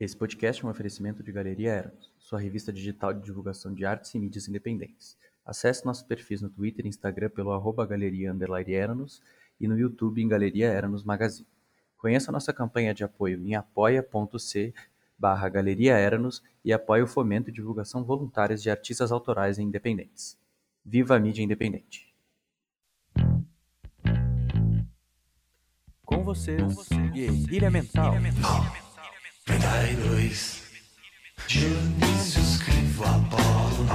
Esse podcast é um oferecimento de Galeria Eranos, sua revista digital de divulgação de artes e mídias independentes. Acesse nossos perfis no Twitter e Instagram pelo arroba galeria Eranos e no YouTube em Galeria Eranos Magazine. Conheça nossa campanha de apoio em apoia.c barra Galeria Eranos e apoie o fomento e divulgação voluntárias de artistas autorais e independentes. Viva a mídia independente! Com vocês, Com vocês Guerrilha Mental. Mental. 32 Dionísio escrevo Apolo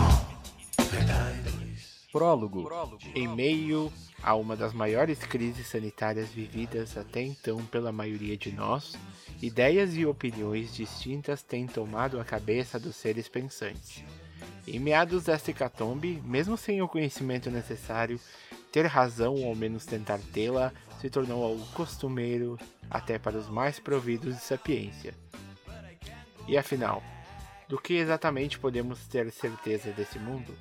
32 Prólogo Em meio a uma das maiores crises sanitárias vividas até então pela maioria de nós, ideias e opiniões distintas têm tomado a cabeça dos seres pensantes. Em meados desta hecatombe, mesmo sem o conhecimento necessário, ter razão ou ao menos tentar tê-la se tornou algo costumeiro até para os mais providos de sapiência. E afinal, do que exatamente podemos ter certeza desse mundo?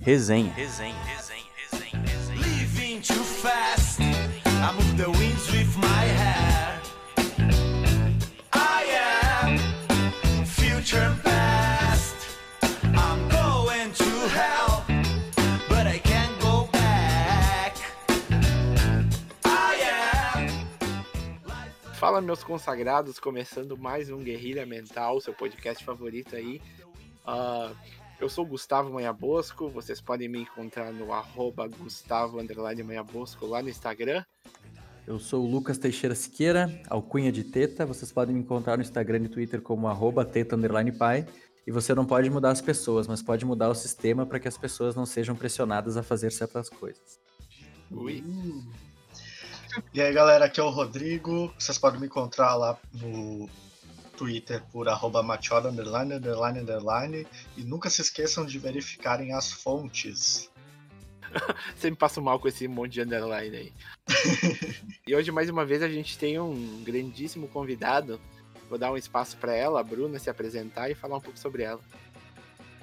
Resenha. Resenha. Resenha. Resenha. Resenha. Living too fast. I move the winds with my hair. Fala, meus consagrados, começando mais um Guerrilha Mental, seu podcast favorito aí. Uh, eu sou Gustavo Manha Bosco, vocês podem me encontrar no arroba Gustavo Manha Bosco lá no Instagram. Eu sou o Lucas Teixeira Siqueira, alcunha de Teta. Vocês podem me encontrar no Instagram e Twitter como arroba teta pai. E você não pode mudar as pessoas, mas pode mudar o sistema para que as pessoas não sejam pressionadas a fazer certas coisas. Ui. Uh. E aí, galera, aqui é o Rodrigo. Vocês podem me encontrar lá no Twitter por arroba machora, underline, underline, underline. E nunca se esqueçam de verificarem as fontes. Sempre passo mal com esse monte de underline aí. e hoje, mais uma vez, a gente tem um grandíssimo convidado. Vou dar um espaço para ela, a Bruna, se apresentar e falar um pouco sobre ela.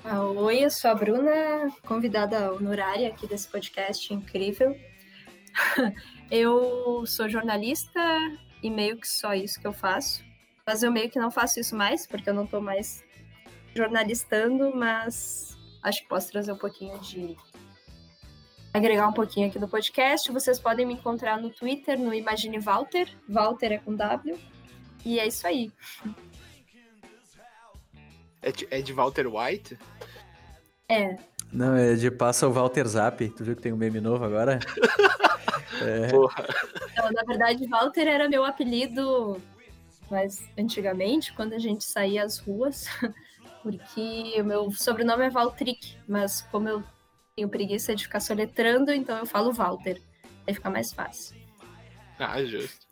Ah, oi, eu sou a Bruna, convidada honorária aqui desse podcast incrível. Eu sou jornalista e meio que só isso que eu faço. Mas eu meio que não faço isso mais, porque eu não estou mais jornalistando, mas acho que posso trazer um pouquinho de. agregar um pouquinho aqui no podcast. Vocês podem me encontrar no Twitter, no Imagine Walter. Walter é com W. E é isso aí. É de, é de Walter White? É. Não, é de Passa o Walter Zap. Tu viu que tem um meme novo agora? É. Porra. Não, na verdade, Walter era meu apelido, mas antigamente, quando a gente saía às ruas, porque o meu sobrenome é Valtric, mas como eu tenho preguiça de ficar soletrando, então eu falo Walter. Aí fica mais fácil. Ah, justo.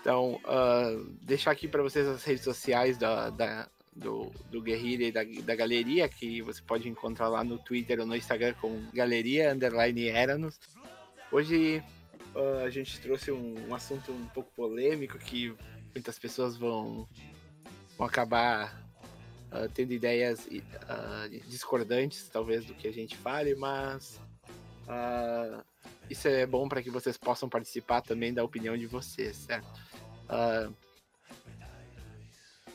Então, uh, deixar aqui para vocês as redes sociais da, da, do, do Guerrilha e da, da Galeria, que você pode encontrar lá no Twitter ou no Instagram com Galeria Underline Eranos. Hoje uh, a gente trouxe um, um, assunto um pouco polêmico que muitas pessoas vão, vão acabar uh, tendo ideias uh, discordantes, talvez, do que a gente fale, mas isso é bom para que vocês possam participar também da opinião de vocês, certo?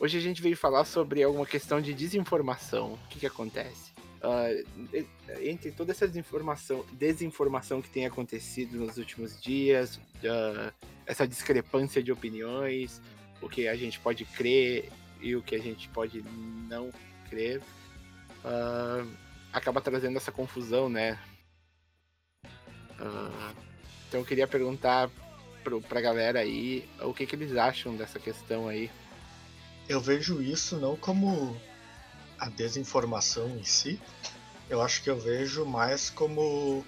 hoje a gente veio falar sobre alguma questão de desinformação. O que, que acontece? Uh, entre toda essa desinformação, que tem acontecido nos últimos dias, uh, essa discrepância de opiniões, o que a gente pode crer e o que a gente pode não crer, uh, acaba trazendo essa confusão, né? então eu queria perguntar pro, pra galera aí o que, que eles acham dessa questão aí. Eu vejo isso não como a desinformação em si, eu acho que eu vejo mais como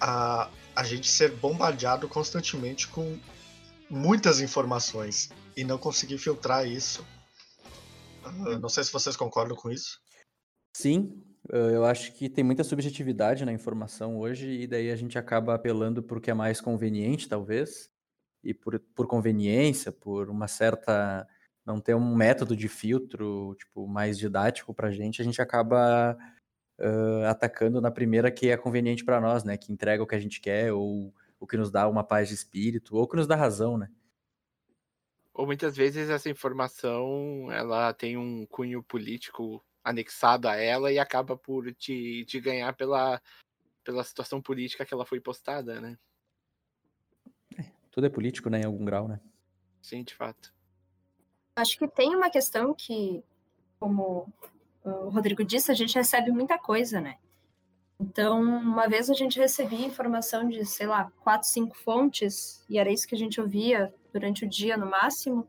a, a gente ser bombardeado constantemente com muitas informações e não conseguir filtrar isso. Uh, não sei se vocês concordam com isso. Sim, eu acho que tem muita subjetividade na informação hoje e daí a gente acaba apelando por que é mais conveniente, talvez, e por, por conveniência, por uma certa não ter um método de filtro tipo mais didático para a gente, a gente acaba uh, atacando na primeira que é conveniente para nós, né? Que entrega o que a gente quer ou o que nos dá uma paz de espírito ou o que nos dá razão, né? Ou muitas vezes essa informação ela tem um cunho político anexado a ela e acaba por te, te ganhar pela, pela situação política que ela foi postada, né? É, tudo é político, né, em algum grau, né? Sim, de fato. Acho que tem uma questão que, como o Rodrigo disse, a gente recebe muita coisa, né? Então, uma vez a gente recebia informação de, sei lá, quatro, cinco fontes, e era isso que a gente ouvia durante o dia no máximo.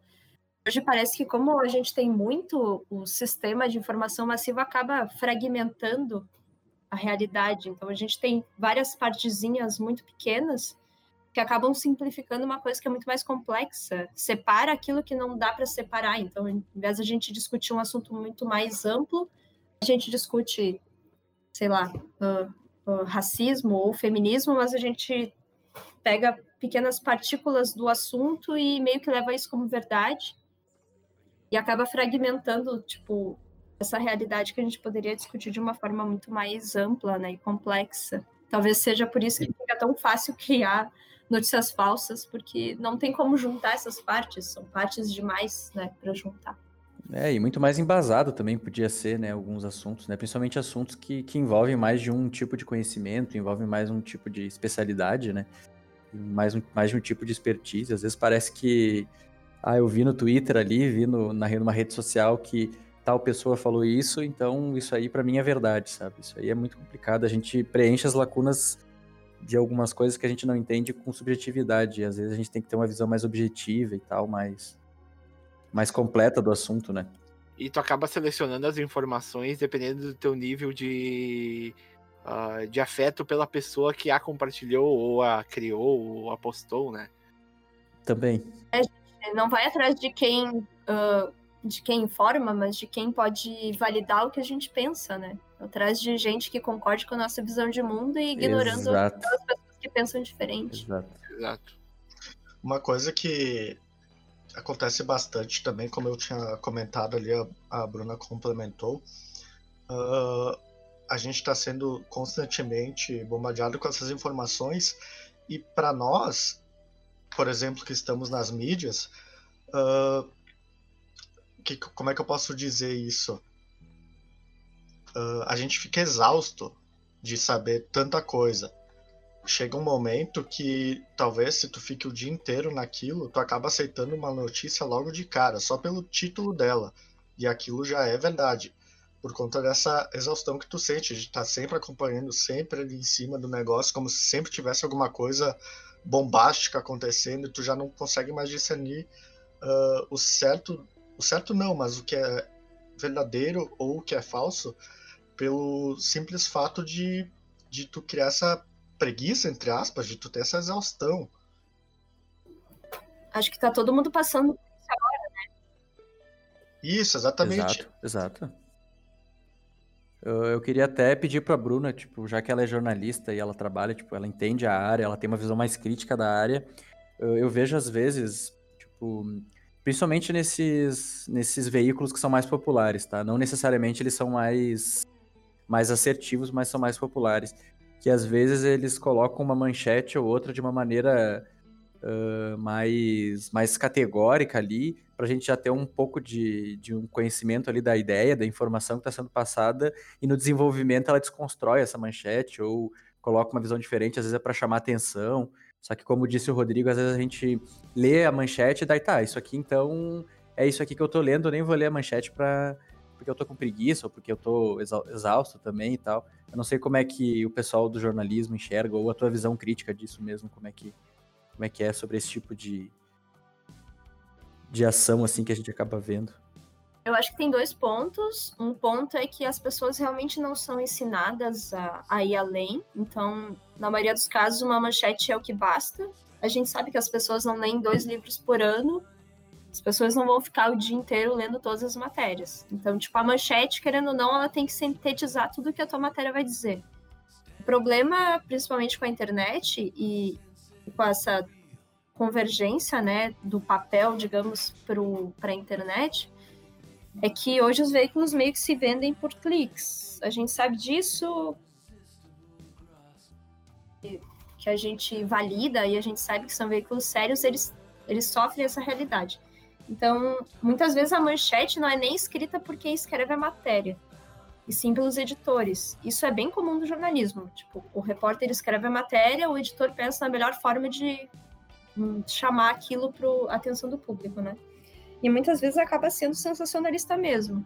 Hoje parece que, como a gente tem muito, o sistema de informação massiva acaba fragmentando a realidade. Então, a gente tem várias partezinhas muito pequenas que acabam simplificando uma coisa que é muito mais complexa. Separa aquilo que não dá para separar. Então, em vez de a gente discutir um assunto muito mais amplo, a gente discute sei lá, uh, uh, racismo ou feminismo, mas a gente pega pequenas partículas do assunto e meio que leva isso como verdade e acaba fragmentando, tipo, essa realidade que a gente poderia discutir de uma forma muito mais ampla, né, e complexa. Talvez seja por isso que fica tão fácil criar notícias falsas, porque não tem como juntar essas partes, são partes demais, né, para juntar. É, e muito mais embasado também podia ser, né, alguns assuntos, né, principalmente assuntos que, que envolvem mais de um tipo de conhecimento, envolvem mais um tipo de especialidade, né, mais, um, mais de um tipo de expertise. Às vezes parece que, ah, eu vi no Twitter ali, vi no, na, numa rede social que tal pessoa falou isso, então isso aí para mim é verdade, sabe? Isso aí é muito complicado. A gente preenche as lacunas de algumas coisas que a gente não entende com subjetividade. Às vezes a gente tem que ter uma visão mais objetiva e tal, mais mais completa do assunto, né? E tu acaba selecionando as informações dependendo do teu nível de, uh, de afeto pela pessoa que a compartilhou, ou a criou, ou a postou, né? Também. É, não vai atrás de quem, uh, de quem informa, mas de quem pode validar o que a gente pensa, né? Atrás de gente que concorde com a nossa visão de mundo e ignorando Exato. as pessoas que pensam diferente. Exato. Exato. Uma coisa que acontece bastante também, como eu tinha comentado ali, a, a Bruna complementou. Uh, a gente está sendo constantemente bombardeado com essas informações e para nós, por exemplo, que estamos nas mídias, uh, que, como é que eu posso dizer isso? Uh, a gente fica exausto de saber tanta coisa chega um momento que talvez se tu fique o dia inteiro naquilo, tu acaba aceitando uma notícia logo de cara, só pelo título dela. E aquilo já é verdade. Por conta dessa exaustão que tu sente, de estar tá sempre acompanhando, sempre ali em cima do negócio, como se sempre tivesse alguma coisa bombástica acontecendo, e tu já não consegue mais discernir uh, o certo, o certo não, mas o que é verdadeiro ou o que é falso, pelo simples fato de, de tu criar essa preguiça, entre aspas, de tu ter essa exaustão. Acho que tá todo mundo passando por isso agora, né? Isso, exatamente. Exato, exato. Eu, eu queria até pedir pra Bruna, tipo, já que ela é jornalista e ela trabalha, tipo, ela entende a área, ela tem uma visão mais crítica da área, eu, eu vejo às vezes, tipo, principalmente nesses, nesses veículos que são mais populares, tá? Não necessariamente eles são mais, mais assertivos, mas são mais populares que às vezes eles colocam uma manchete ou outra de uma maneira uh, mais, mais categórica ali, para a gente já ter um pouco de, de um conhecimento ali da ideia, da informação que está sendo passada, e no desenvolvimento ela desconstrói essa manchete ou coloca uma visão diferente, às vezes é para chamar atenção. Só que, como disse o Rodrigo, às vezes a gente lê a manchete e daí tá, isso aqui então é isso aqui que eu tô lendo, eu nem vou ler a manchete para porque eu tô com preguiça ou porque eu tô exausto também e tal. Eu não sei como é que o pessoal do jornalismo enxerga ou a tua visão crítica disso mesmo, como é que como é que é sobre esse tipo de de ação assim que a gente acaba vendo. Eu acho que tem dois pontos. Um ponto é que as pessoas realmente não são ensinadas a, a ir além. Então, na maioria dos casos, uma manchete é o que basta. A gente sabe que as pessoas não leem dois livros por ano as pessoas não vão ficar o dia inteiro lendo todas as matérias. Então, tipo, a manchete, querendo ou não, ela tem que sintetizar tudo que a tua matéria vai dizer. O problema, principalmente com a internet e com essa convergência, né, do papel, digamos, para a internet, é que hoje os veículos meio que se vendem por cliques. A gente sabe disso, que a gente valida e a gente sabe que são veículos sérios, eles, eles sofrem essa realidade. Então, muitas vezes a manchete não é nem escrita por quem escreve a matéria, e sim pelos editores. Isso é bem comum do jornalismo. Tipo, o repórter escreve a matéria, o editor pensa na melhor forma de hum, chamar aquilo para a atenção do público, né? E muitas vezes acaba sendo sensacionalista mesmo.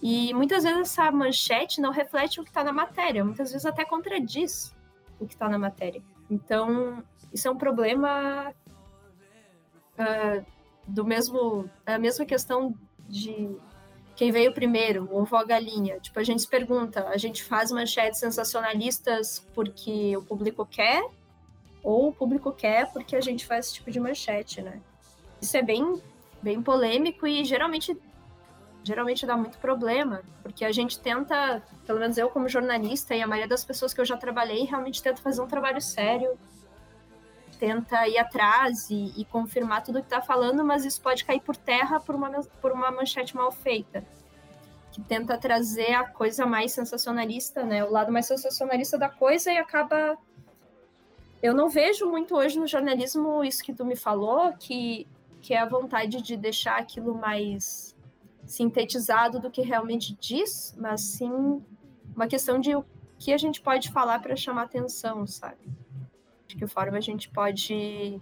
E muitas vezes essa manchete não reflete o que está na matéria, muitas vezes até contradiz o que está na matéria. Então, isso é um problema uh, do mesmo, a mesma questão de quem veio primeiro, o ovo ou a galinha. Tipo, a gente se pergunta, a gente faz manchetes sensacionalistas porque o público quer ou o público quer porque a gente faz esse tipo de manchete, né? Isso é bem, bem polêmico e geralmente geralmente dá muito problema, porque a gente tenta, pelo menos eu como jornalista e a maioria das pessoas que eu já trabalhei, realmente tenta fazer um trabalho sério, tenta ir atrás e, e confirmar tudo que está falando, mas isso pode cair por terra por uma, por uma manchete mal feita, que tenta trazer a coisa mais sensacionalista, né? O lado mais sensacionalista da coisa e acaba. Eu não vejo muito hoje no jornalismo isso que tu me falou, que, que é a vontade de deixar aquilo mais sintetizado do que realmente diz, mas sim uma questão de o que a gente pode falar para chamar atenção, sabe? De que forma a gente pode,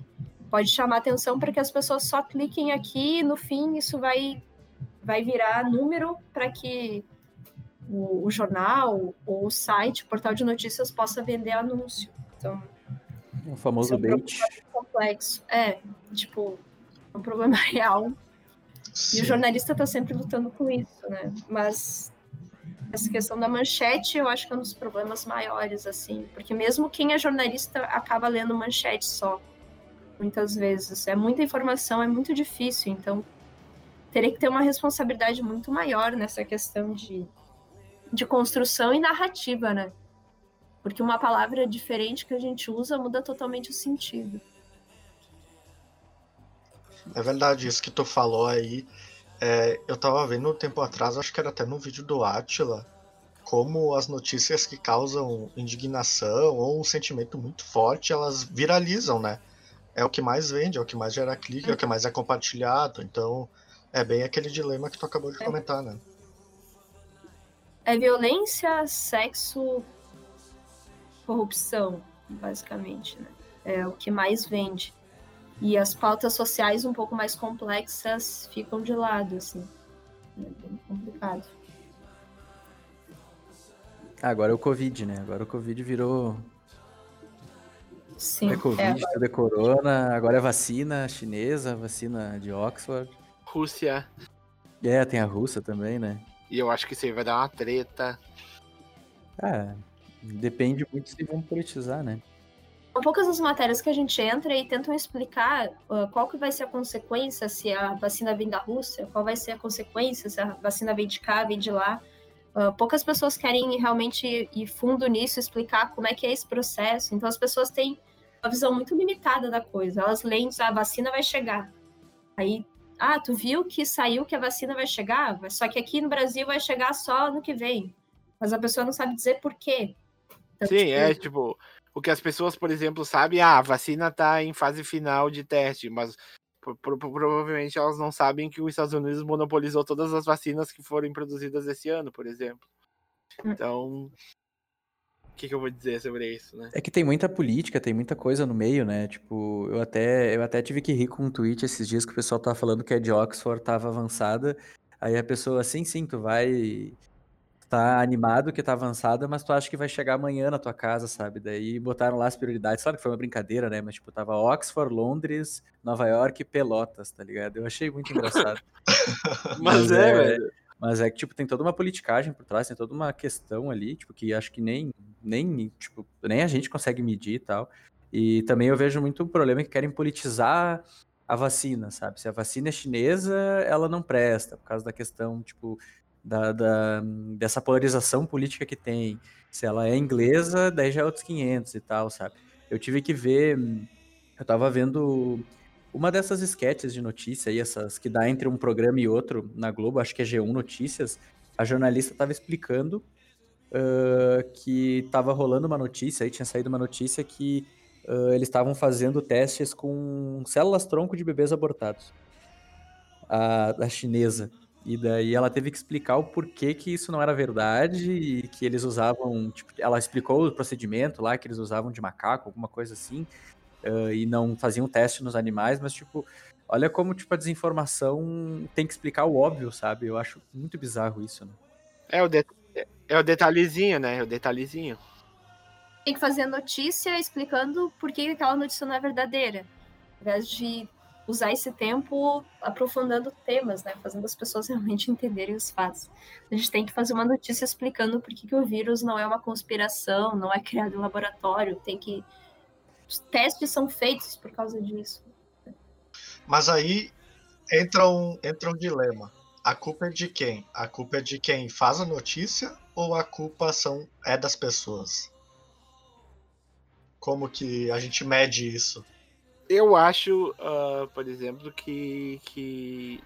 pode chamar atenção para que as pessoas só cliquem aqui e no fim isso vai, vai virar número para que o, o, jornal ou o site, o portal de notícias possa vender anúncio. Então, o famoso é um bait. complexo. É, tipo, é um problema real. Sim. E o jornalista está sempre lutando com isso, né? Mas essa questão da manchete eu acho que é um dos problemas maiores, assim, porque mesmo quem é jornalista acaba lendo manchete só, muitas vezes. É muita informação, é muito difícil, então teria que ter uma responsabilidade muito maior nessa questão de, de construção e narrativa, né? Porque uma palavra diferente que a gente usa muda totalmente o sentido. É verdade, isso que tu falou aí é, eu tava vendo um tempo atrás, acho que era até no vídeo do Atila, como as notícias que causam indignação ou um sentimento muito forte, elas viralizam, né? É o que mais vende, é o que mais gera clique, é o que mais é compartilhado. Então, é bem aquele dilema que tu acabou de é. comentar, né? É violência, sexo, corrupção, basicamente, né? É o que mais vende. E as pautas sociais um pouco mais complexas ficam de lado, assim. É bem complicado. Agora é o Covid, né? Agora o Covid virou. Sim. É Covid, é, tudo é corona, agora é vacina chinesa, vacina de Oxford. Rússia. É, tem a Rússia também, né? E eu acho que isso aí vai dar uma treta. É, depende muito se vão politizar, né? São poucas as matérias que a gente entra e tentam explicar uh, qual que vai ser a consequência se a vacina vem da Rússia, qual vai ser a consequência se a vacina vem de cá, vem de lá. Uh, poucas pessoas querem realmente ir fundo nisso, explicar como é que é esse processo. Então as pessoas têm uma visão muito limitada da coisa. Elas leem, ah, a vacina vai chegar. Aí, ah, tu viu que saiu que a vacina vai chegar? Só que aqui no Brasil vai chegar só no que vem. Mas a pessoa não sabe dizer por quê. Então, Sim, tipo, é tipo, o que as pessoas, por exemplo, sabem, ah, a vacina está em fase final de teste, mas provavelmente elas não sabem que os Estados Unidos monopolizou todas as vacinas que foram produzidas esse ano, por exemplo. Hum. Então, o que, que, eu vou dizer sobre isso, né? É que tem muita política, tem muita coisa no meio, né? Tipo, eu até, eu até tive que rir com um tweet esses dias que o pessoal tava falando que a de Oxford tava avançada. Aí a pessoa, sim, sim, tu vai tá animado que tá avançada, mas tu acha que vai chegar amanhã na tua casa, sabe? Daí botaram lá as prioridades. Claro que foi uma brincadeira, né? Mas, tipo, tava Oxford, Londres, Nova York e Pelotas, tá ligado? Eu achei muito engraçado. mas, mas, é, é, velho. Mas é que, tipo, tem toda uma politicagem por trás, tem toda uma questão ali, tipo, que acho que nem, nem, tipo, nem a gente consegue medir e tal. E também eu vejo muito um problema que querem politizar a vacina, sabe? Se a vacina é chinesa, ela não presta, por causa da questão, tipo, da, da, dessa polarização política que tem. Se ela é inglesa, daí já é outros 500 e tal, sabe? Eu tive que ver, eu tava vendo uma dessas sketches de notícia aí, essas que dá entre um programa e outro na Globo, acho que é G1 Notícias, a jornalista tava explicando uh, que tava rolando uma notícia, aí tinha saído uma notícia que uh, eles estavam fazendo testes com células tronco de bebês abortados. a, a chinesa. E daí ela teve que explicar o porquê que isso não era verdade e que eles usavam, tipo, ela explicou o procedimento lá que eles usavam de macaco, alguma coisa assim, uh, e não faziam teste nos animais, mas tipo, olha como tipo a desinformação tem que explicar o óbvio, sabe? Eu acho muito bizarro isso, né? É o, de... é o detalhezinho, né? É o detalhezinho. Tem que fazer a notícia explicando por que aquela notícia não é verdadeira. Ao invés de usar esse tempo aprofundando temas, né? Fazendo as pessoas realmente entenderem os fatos. A gente tem que fazer uma notícia explicando por que, que o vírus não é uma conspiração, não é criado em laboratório, tem que. Os testes são feitos por causa disso. Mas aí entra um, entra um dilema. A culpa é de quem? A culpa é de quem faz a notícia ou a culpa são, é das pessoas? Como que a gente mede isso? Eu acho, uh, por exemplo, que, que,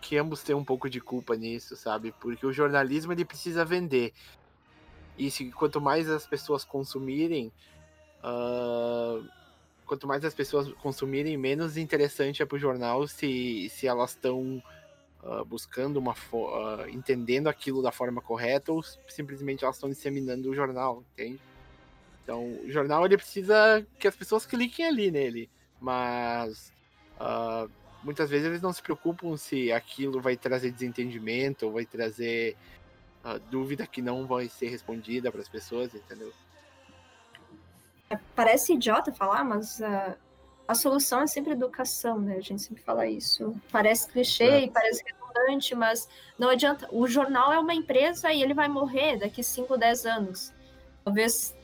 que ambos têm um pouco de culpa nisso, sabe? Porque o jornalismo ele precisa vender. E se, quanto mais as pessoas consumirem, uh, quanto mais as pessoas consumirem, menos interessante é para o jornal se, se elas estão uh, buscando uma uh, entendendo aquilo da forma correta ou simplesmente elas estão disseminando o jornal, entende? Então, o jornal ele precisa que as pessoas cliquem ali nele mas uh, muitas vezes eles não se preocupam se aquilo vai trazer desentendimento ou vai trazer uh, dúvida que não vai ser respondida para as pessoas, entendeu? É, parece idiota falar, mas uh, a solução é sempre educação, né? A gente sempre fala isso. Parece clichê é. e parece redundante, mas não adianta. O jornal é uma empresa e ele vai morrer daqui 5, 10 anos. Talvez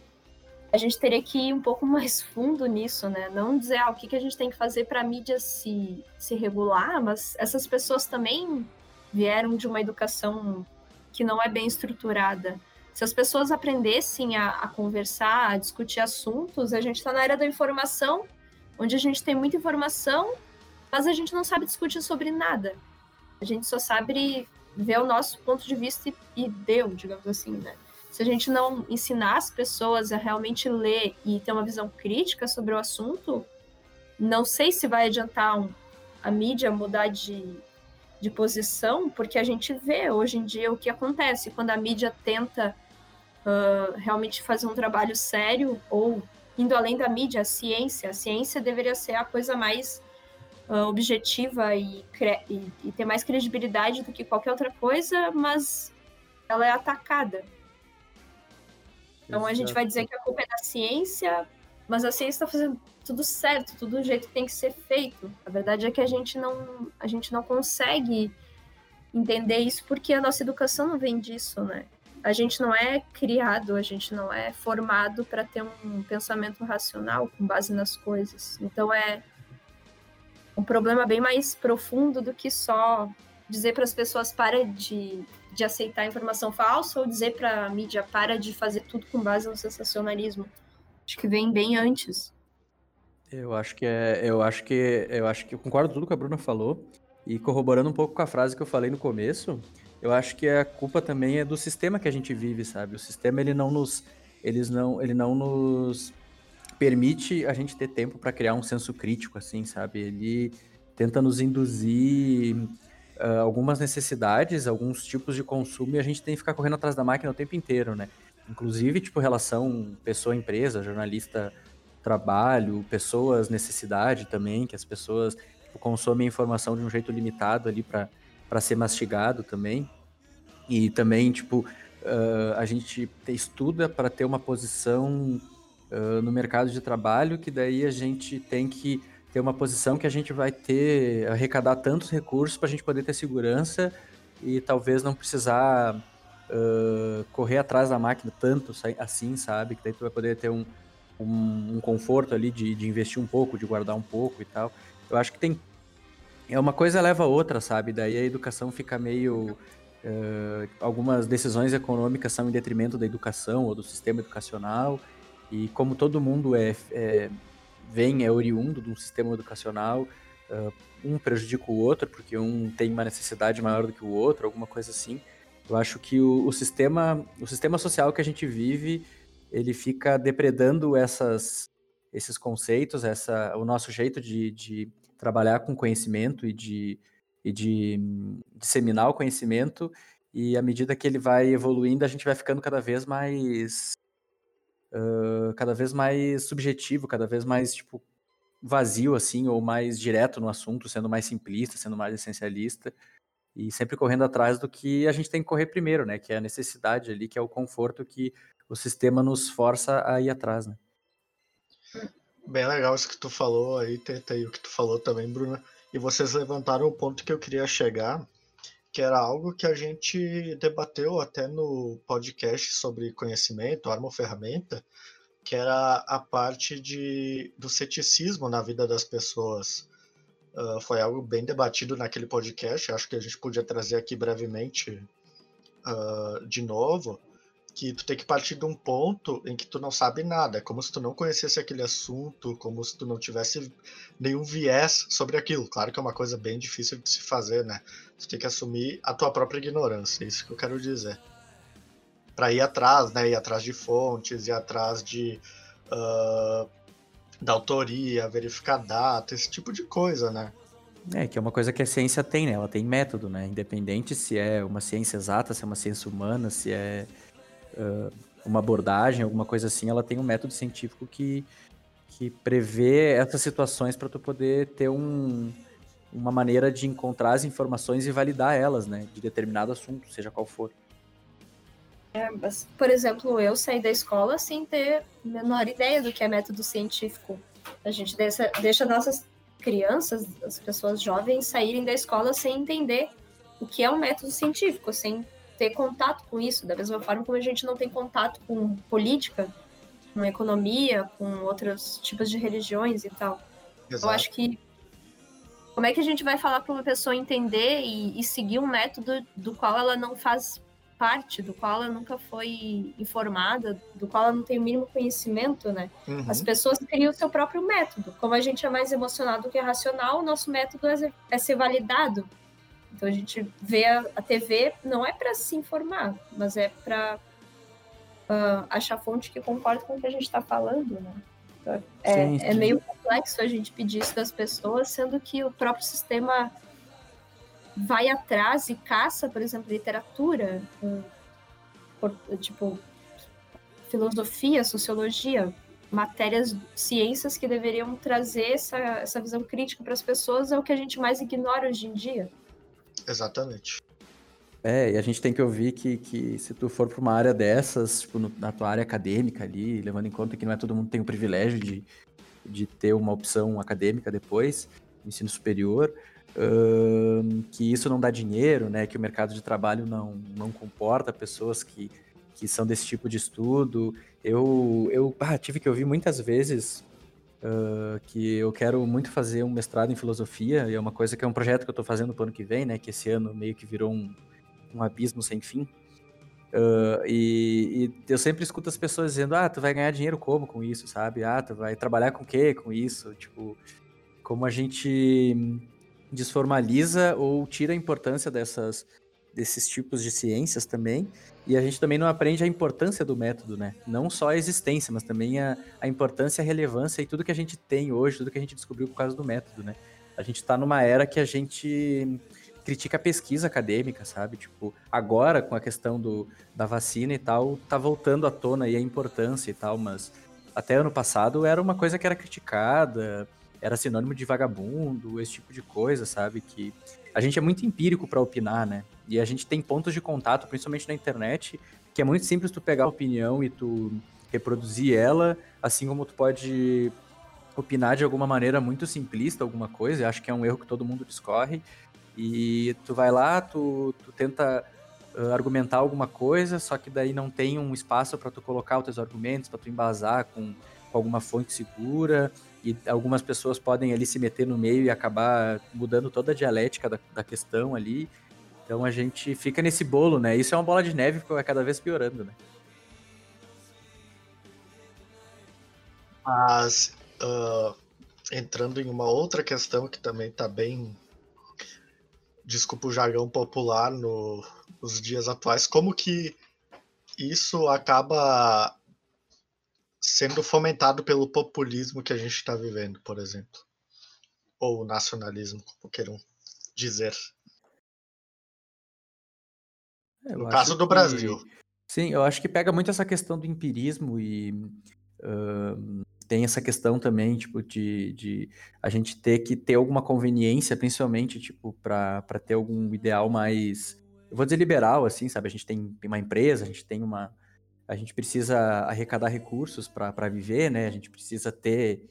a gente teria que ir um pouco mais fundo nisso, né? Não dizer ah, o que, que a gente tem que fazer para a mídia se, se regular, mas essas pessoas também vieram de uma educação que não é bem estruturada. Se as pessoas aprendessem a, a conversar, a discutir assuntos, a gente está na era da informação, onde a gente tem muita informação, mas a gente não sabe discutir sobre nada. A gente só sabe ver o nosso ponto de vista e, e deu, digamos assim, né? Se a gente não ensinar as pessoas a realmente ler e ter uma visão crítica sobre o assunto, não sei se vai adiantar um, a mídia mudar de, de posição, porque a gente vê hoje em dia o que acontece quando a mídia tenta uh, realmente fazer um trabalho sério ou indo além da mídia, a ciência. A ciência deveria ser a coisa mais uh, objetiva e, e, e ter mais credibilidade do que qualquer outra coisa, mas ela é atacada. Então Exato. a gente vai dizer que a culpa é da ciência, mas a ciência está fazendo tudo certo, tudo do jeito que tem que ser feito. A verdade é que a gente não, a gente não consegue entender isso porque a nossa educação não vem disso, né? A gente não é criado, a gente não é formado para ter um pensamento racional com base nas coisas. Então é um problema bem mais profundo do que só dizer para as pessoas para de de aceitar informação falsa ou dizer para a mídia para de fazer tudo com base no sensacionalismo. Acho que vem bem antes. Eu acho que é, eu acho que eu acho que eu concordo com tudo que a Bruna falou e corroborando um pouco com a frase que eu falei no começo, eu acho que a culpa também é do sistema que a gente vive, sabe? O sistema ele não nos eles não ele não nos permite a gente ter tempo para criar um senso crítico assim, sabe? Ele tenta nos induzir uh, algumas necessidades, alguns tipos de consumo e a gente tem que ficar correndo atrás da máquina o tempo inteiro, né? Inclusive, tipo, relação pessoa-empresa, jornalista-trabalho, pessoas-necessidade também, que as pessoas tipo, consomem informação de um jeito limitado ali para ser mastigado também. E também, tipo, uh, a gente estuda para ter uma posição uh, no mercado de trabalho que daí a gente tem que ter uma posição que a gente vai ter, arrecadar tantos recursos para a gente poder ter segurança e talvez não precisar uh, correr atrás da máquina tanto assim, sabe? Que daí tu vai poder ter um, um, um conforto ali de, de investir um pouco, de guardar um pouco e tal. Eu acho que tem. É uma coisa leva a outra, sabe? Daí a educação fica meio. Uh, algumas decisões econômicas são em detrimento da educação ou do sistema educacional. E como todo mundo é, é vem, é oriundo de um sistema educacional, uh, um prejudica o outro, porque um tem uma necessidade maior do que o outro, alguma coisa assim. Eu acho que o, o sistema, o sistema social que a gente vive, ele fica depredando essas, esses conceitos, essa, o nosso jeito de, de trabalhar com conhecimento e de, e de hum, disseminar o conhecimento, e à medida que ele vai evoluindo, a gente vai ficando cada vez mais. Cada vez mais subjetivo, cada vez mais, tipo, vazio, assim, ou mais direto no assunto, sendo mais simplista, sendo mais essencialista, e sempre correndo atrás do que a gente tem que correr primeiro, né? Que é a necessidade ali, que é o conforto que o sistema nos força a ir atrás, né? Bem legal isso que tu falou aí, Teta, e o que tu falou também, Bruna. E vocês levantaram o ponto que eu queria chegar, que era algo que a gente debateu até no podcast sobre conhecimento, arma ou ferramenta, que era a parte de, do ceticismo na vida das pessoas. Uh, foi algo bem debatido naquele podcast, acho que a gente podia trazer aqui brevemente uh, de novo, que tu tem que partir de um ponto em que tu não sabe nada, é como se tu não conhecesse aquele assunto, como se tu não tivesse nenhum viés sobre aquilo. Claro que é uma coisa bem difícil de se fazer, né? Tu tem que assumir a tua própria ignorância, é isso que eu quero dizer para ir atrás, né? Ir atrás de fontes, ir atrás de uh, da autoria, verificar data, esse tipo de coisa, né? É, que é uma coisa que a ciência tem, né? Ela tem método, né? Independente se é uma ciência exata, se é uma ciência humana, se é uh, uma abordagem, alguma coisa assim, ela tem um método científico que, que prevê essas situações para tu poder ter um, uma maneira de encontrar as informações e validar elas, né? De determinado assunto, seja qual for. É, mas, por exemplo, eu saí da escola sem ter a menor ideia do que é método científico. A gente deixa, deixa nossas crianças, as pessoas jovens, saírem da escola sem entender o que é um método científico, sem ter contato com isso, da mesma forma como a gente não tem contato com política, com economia, com outros tipos de religiões e tal. Exato. Eu acho que como é que a gente vai falar para uma pessoa entender e, e, seguir um método do qual ela não faz parte, do qual ela nunca foi informada, do qual ela não tem o mínimo conhecimento, né? Uhum. As pessoas criam o seu próprio método. Como a gente é mais emocionado do que racional, o nosso método é, é ser validado. Então a gente vê a, a TV não é para se informar, mas é para uh, ah, achar fonte que concorda com o que a gente está falando, né? É, sim, sim. é meio complexo a gente pedir isso das pessoas, sendo que o próprio sistema vai atrás e caça, por exemplo, literatura, tipo, filosofia, sociologia, matérias, ciências que deveriam trazer essa, essa visão crítica para as pessoas, é o que a gente mais ignora hoje em dia. Exatamente. É, e a gente tem que ouvir que, que se tu for para uma área dessas, tipo, no, na tua área acadêmica ali, levando em conta que não é todo mundo tem o privilégio de, de ter uma opção acadêmica depois, ensino superior, que isso não dá dinheiro, né? Que o mercado de trabalho não, não comporta pessoas que, que são desse tipo de estudo. Eu, eu ah, tive que ouvir muitas vezes uh, que eu quero muito fazer um mestrado em filosofia, e é uma coisa que é um projeto que eu estou fazendo para o ano que vem, né? Que esse ano meio que virou um, um abismo sem fim. Uh, e, e, eu sempre escuto as pessoas dizendo, ah, tu vai ganhar dinheiro como com isso, sabe? Ah, tu vai trabalhar com o quê com isso? Tipo, como a gente desformaliza ou tira a importância dessas, desses tipos de ciências também. E a gente também não aprende a importância do método, né? Não só a existência, mas também a, a importância, a relevância e tudo que a gente tem hoje, tudo que a gente descobriu por causa do método, né? A gente está numa era que a gente critica a pesquisa acadêmica, sabe? Tipo, agora com a questão do, da vacina e tal, tá voltando à tona aí a importância e tal, mas até ano passado era uma coisa que era criticada, era sinônimo de vagabundo, esse tipo de coisa, sabe? Que a gente é muito empírico para opinar, né? E a gente tem pontos de contato, principalmente na internet, que é muito simples tu pegar a opinião e tu reproduzir ela, assim como tu pode opinar de alguma maneira muito simplista alguma coisa, eu acho que é um erro que todo mundo discorre, e tu vai lá, tu, tu tenta uh, argumentar alguma coisa, só que daí não tem um espaço para tu colocar os teus argumentos, para tu embasar com, com alguma fonte segura, e algumas pessoas podem ali se meter no meio e acabar mudando toda a dialética da, da questão ali. Então a gente fica nesse bolo, né? Isso é uma bola de neve que vai cada vez piorando, né? Mas uh, entrando em uma outra questão que também está bem, desculpa o jargão popular no, nos dias atuais, como que isso acaba sendo fomentado pelo populismo que a gente está vivendo, por exemplo, ou nacionalismo, como queiram dizer. É, eu no caso do que... Brasil. Sim, eu acho que pega muito essa questão do empirismo e uh tem essa questão também, tipo, de, de a gente ter que ter alguma conveniência, principalmente, tipo, para ter algum ideal mais, eu vou dizer liberal, assim, sabe? A gente tem, uma empresa, a gente tem uma, a gente precisa arrecadar recursos para viver, né? A gente precisa ter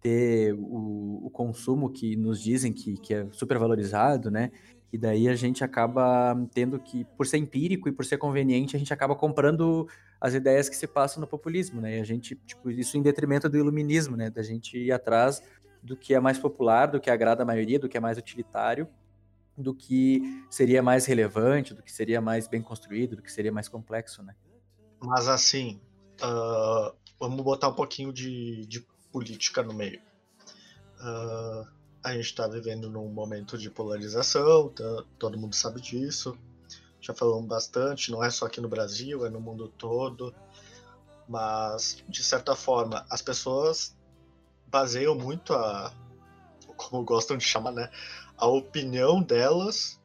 ter o, o, consumo que nos dizem que, que é super valorizado, né? E daí a gente acaba tendo que, por ser empírico e por ser conveniente, a gente acaba comprando as ideias que se passam no populismo, né? E a gente, tipo, isso em detrimento do iluminismo, né? Da gente ir atrás do que é mais popular, do que agrada a maioria, do que é mais utilitário, do que seria mais relevante, do que seria mais bem construído, do que seria mais complexo, né? Mas assim, uh, vamos botar um pouquinho de, de política no meio. Uh, a gente está vivendo num momento de polarização, tá, todo mundo sabe disso. Já falamos bastante, não é só aqui no Brasil, é no mundo todo. Mas, de certa forma, as pessoas baseiam muito a. como gostam de chamar, né? A opinião delas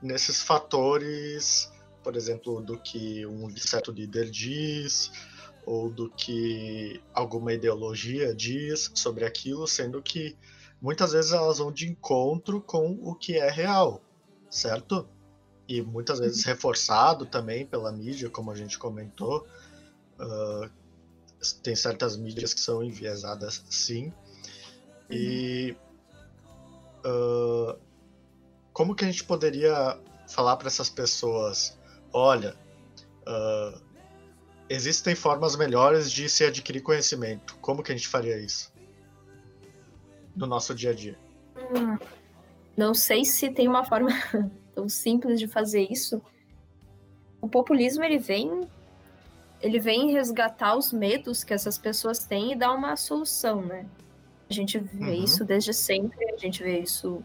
nesses fatores, por exemplo, do que um certo líder diz, ou do que alguma ideologia diz sobre aquilo, sendo que muitas vezes elas vão de encontro com o que é real, certo? E muitas vezes uhum. reforçado também pela mídia, como a gente comentou. Uh, tem certas mídias que são enviesadas, sim. E uh, como que a gente poderia falar para essas pessoas, olha, uh, existem formas melhores de se adquirir conhecimento. Como que a gente faria isso? No nosso dia a dia. Hum, não sei se tem uma forma tão simples de fazer isso. O populismo ele vem ele vem resgatar os medos que essas pessoas têm e dar uma solução, né? A gente vê uhum. isso desde sempre, a gente vê isso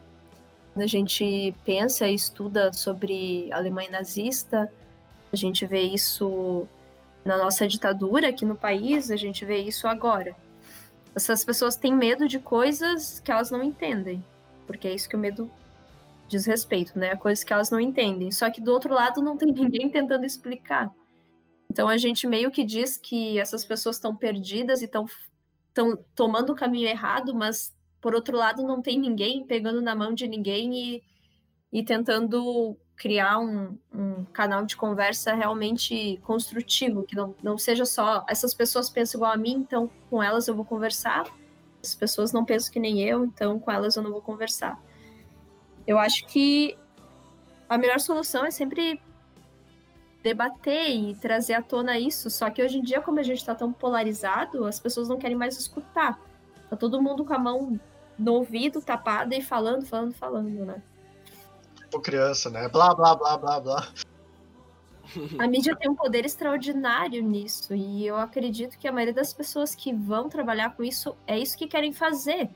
quando a gente pensa e estuda sobre a Alemanha nazista, a gente vê isso na nossa ditadura aqui no país, a gente vê isso agora. Essas pessoas têm medo de coisas que elas não entendem, porque é isso que o medo diz respeito, né? Coisas que elas não entendem. Só que do outro lado não tem ninguém tentando explicar. Então a gente meio que diz que essas pessoas estão perdidas e estão tomando o caminho errado, mas por outro lado não tem ninguém pegando na mão de ninguém e, e tentando criar um, um, canal de conversa realmente construtivo, que não, não seja só essas pessoas pensam igual a mim, então com elas eu vou conversar. As pessoas não pensam que nem eu, então com elas eu não vou conversar. Eu acho que a melhor solução é sempre debater e trazer à tona isso. Só que hoje em dia, como a gente está tão polarizado, as pessoas não querem mais escutar. Tá todo mundo com a mão no ouvido tapada e falando, falando, falando, né? Tipo criança, né? Blá, blá, blá, blá, blá. A mídia tem um poder extraordinário nisso, e eu acredito que a maioria das pessoas que vão trabalhar com isso é isso que querem fazer.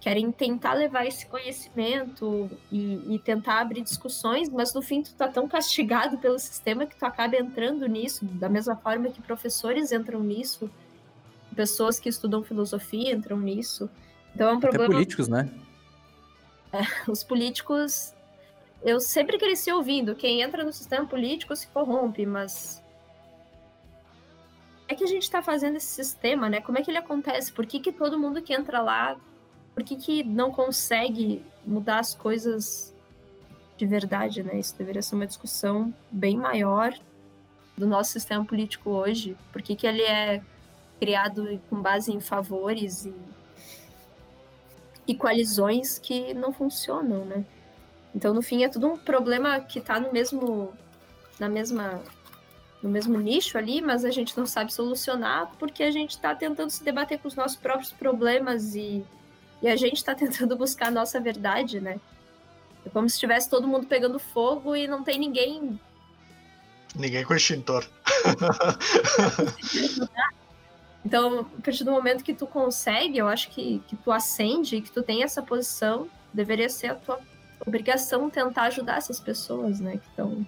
Querem tentar levar esse conhecimento e, e tentar abrir discussões, mas no fim tu tá tão castigado pelo sistema que tu acaba entrando nisso, da mesma forma que professores entram nisso, pessoas que estudam filosofia entram nisso. Então é um problema. Até políticos, né? É, os políticos eu sempre cresci ouvindo, quem entra no sistema político se corrompe, mas é que a gente está fazendo esse sistema, né? Como é que ele acontece? Por que, que todo mundo que entra lá, por que, que não consegue mudar as coisas de verdade, né? Isso deveria ser uma discussão bem maior do nosso sistema político hoje. Por que, que ele é criado com base em favores e, e coalizões que não funcionam, né? Então, no fim, é tudo um problema que está no mesmo, na mesma, no mesmo nicho ali, mas a gente não sabe solucionar porque a gente está tentando se debater com os nossos próprios problemas e, e a gente está tentando buscar a nossa verdade, né? É como se estivesse todo mundo pegando fogo e não tem ninguém. Ninguém com extintor. Então, a partir do momento que tu consegue, eu acho que, que tu acende, que tu tem essa posição, deveria ser a tua obrigação tentar ajudar essas pessoas, né, que estão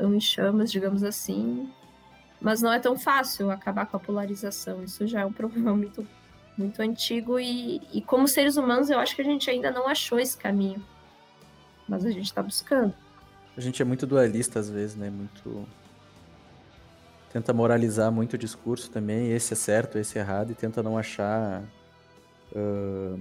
em chamas, digamos assim. Mas não é tão fácil acabar com a polarização. Isso já é um problema muito, muito antigo e, e como seres humanos eu acho que a gente ainda não achou esse caminho. Mas a gente está buscando. A gente é muito dualista às vezes, né? Muito. Tenta moralizar muito o discurso também, esse é certo, esse é errado, e tenta não achar. Uh,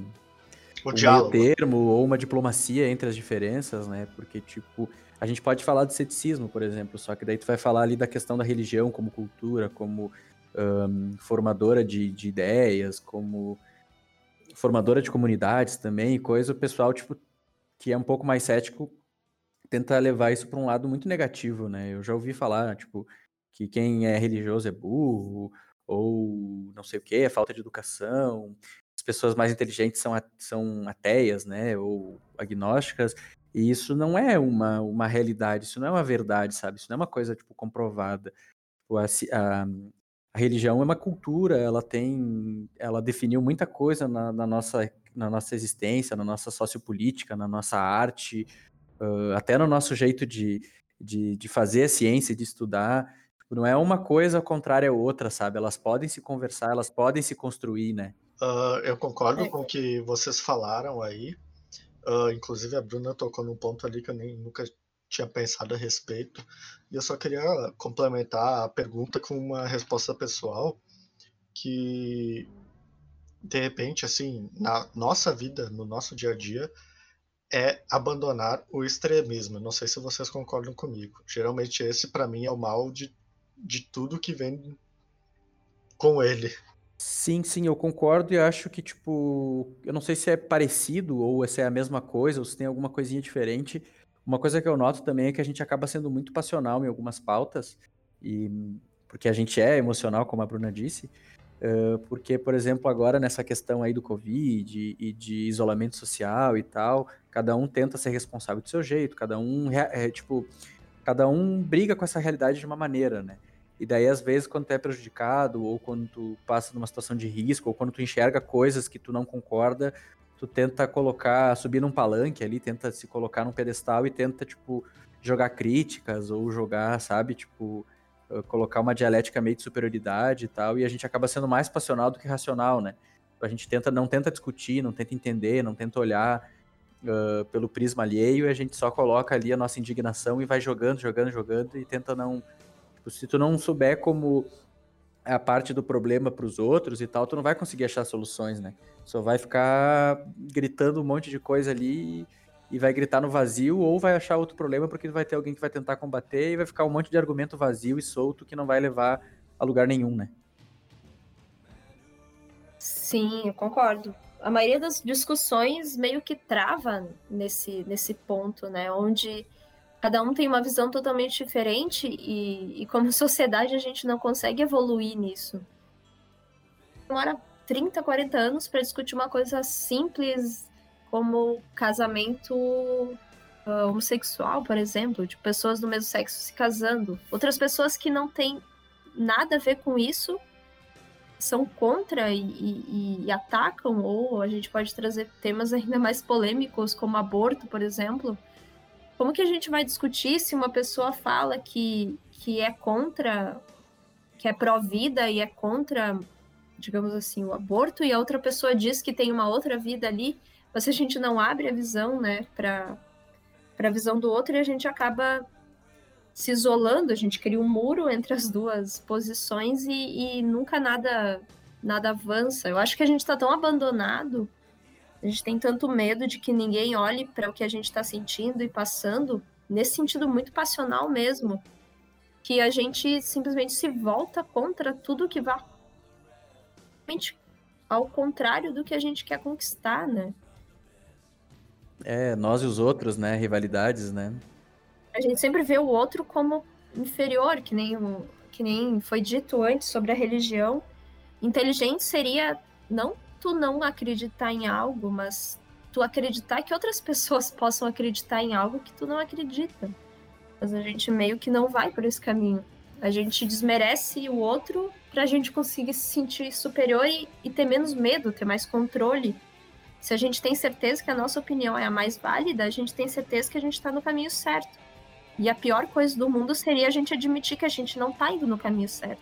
O um diálogo. meio termo ou uma diplomacia entre as diferenças, né? Porque, tipo, a gente pode falar de ceticismo, por exemplo, só que daí tu vai falar ali da questão da religião como cultura, como ahn, formadora de, de ideias, como formadora de comunidades também, e coisa, o pessoal, tipo, que é um pouco mais cético, tenta levar isso para um lado muito negativo, né? Eu já ouvi falar, tipo, que quem é religioso é burro, ou não sei o que, é falta de educação, pessoas mais inteligentes são, são ateias, né, ou agnósticas, e isso não é uma, uma realidade, isso não é uma verdade, sabe? Isso não é uma coisa, tipo, comprovada. Tipo, a, a- a religião é uma cultura, ela tem, ela definiu muita coisa na, na nossa, na nossa existência, na nossa sociopolítica, na nossa arte, ãh, até no nosso jeito de, de, de fazer a ciência, de estudar. Tipo, Não é uma coisa contrária à outra, sabe? Elas podem se conversar, elas podem se construir, né? Ah, eu concordo É. com o que vocês falaram aí. Ah, inclusive a Bruna tocou num ponto ali que eu nem nunca tinha pensado a respeito. E eu só queria complementar a pergunta com uma resposta pessoal que de repente assim, na nossa vida, no nosso dia a dia, é abandonar o extremismo. Não sei se vocês concordam comigo. Geralmente esse para mim é o mal de, de tudo que vem com ele. Sim, sim, eu concordo e acho que, tipo, eu não sei se é parecido ou se é a mesma coisa ou se tem alguma coisinha diferente. Uma coisa que eu noto também é que a gente acaba sendo muito passional em algumas pautas, e porque a gente é emocional, como a Bruna disse, eh, porque, por exemplo, agora nessa questão aí do Covid e de isolamento social e tal, cada um tenta ser responsável do seu jeito, cada um, é, tipo, cada um briga com essa realidade de uma maneira, né? E daí, às vezes, quando tu é prejudicado, ou quando tu passa numa situação de risco, ou quando tu enxerga coisas que tu não concorda, tu tenta colocar, subir num palanque ali, tenta se colocar num pedestal e tenta, tipo, jogar críticas, ou jogar, sabe, tipo, eh, colocar uma dialética meio de superioridade e tal, e a gente acaba sendo mais passional do que racional, né? A gente tenta, não tenta discutir, não tenta entender, não tenta olhar uh, pelo prisma alheio, e a gente só coloca ali a nossa indignação e vai jogando, jogando, jogando, e tenta não Tipo, se tu não souber como a parte do problema para os outros e tal, tu não vai conseguir achar soluções, né? Só vai ficar gritando um monte de coisa ali e vai gritar no vazio ou vai achar outro problema porque vai ter alguém que vai tentar combater e vai ficar um monte de argumento vazio e solto que não vai levar a lugar nenhum, né? Sim, eu concordo. A maioria das discussões meio que trava nesse, nesse ponto, né? Onde cada um tem uma visão totalmente diferente e, e como sociedade a gente não consegue evoluir nisso. Demora 30, 40 anos para discutir uma coisa simples como casamento ah, homossexual, por exemplo, de pessoas do mesmo sexo se casando. Outras pessoas que não têm nada a ver com isso são contra e, e- e atacam, ou a gente pode trazer temas ainda mais polêmicos, como aborto, por exemplo. Como que a gente vai discutir se uma pessoa fala que, que é contra, que é pró-vida e é contra, digamos assim, o aborto, e a outra pessoa diz que tem uma outra vida ali, mas se a gente não abre a visão, né, para a visão do outro, e a gente acaba se isolando, a gente cria um muro entre as duas posições e, e nunca nada nada avança. Eu acho que a gente está tão abandonado, a gente tem tanto medo de que ninguém olhe para o que a gente está sentindo e passando, nesse sentido muito passional mesmo, que a gente simplesmente se volta contra tudo que vá ao contrário do que a gente quer conquistar, né? É, nós e os outros, né? Rivalidades, né? a gente sempre vê o outro como inferior, que nem, o- que nem foi dito antes sobre a religião. Inteligente seria não tu não acreditar em algo, mas tu acreditar que outras pessoas possam acreditar em algo que tu não acredita. Mas a gente meio que não vai por esse caminho. A gente desmerece o outro pra gente conseguir se sentir superior e, e ter menos medo, ter mais controle. Se a gente tem certeza que a nossa opinião é a mais válida, a gente tem certeza que a gente tá no caminho certo. E a pior coisa do mundo seria a gente admitir que a gente não tá indo no caminho certo.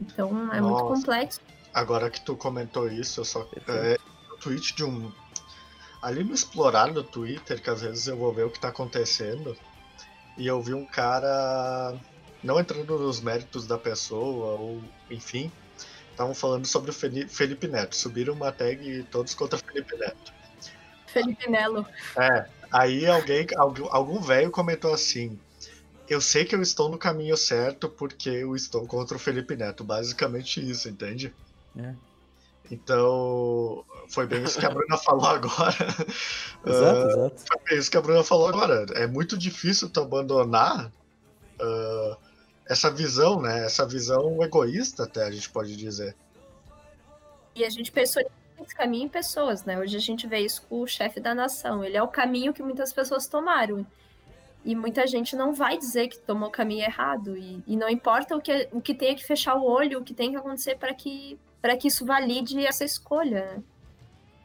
Então é muito Nossa. complexo. Agora que tu comentou isso, eu só. Perfeito. É, um tweet de um. Ali no explorar do Twitter, que às vezes eu vou ver o que tá acontecendo. e eu vi um cara, não entrando nos méritos da pessoa, ou enfim, estavam falando sobre o Felipe Neto. Subiram uma tag todos contra Felipe Neto. Felipe Nelo. É, aí alguém, algum velho comentou assim: Eu sei que eu estou no caminho certo porque eu estou contra o Felipe Neto. Basicamente isso, entende? É. Então, foi bem isso que a Bruna falou agora. Exato, uh, exato. Foi bem isso que a Bruna falou agora. É muito difícil tu abandonar uh, essa visão, né? Essa visão egoísta, até a gente pode dizer. E a gente pensou esse caminho em pessoas, né? Hoje a gente vê isso com o chefe da nação. Ele é o caminho que muitas pessoas tomaram. E muita gente não vai dizer que tomou o caminho errado. E, e não importa o que, o que tenha que fechar o olho, o que tem que acontecer para que para que isso valide essa escolha. Né?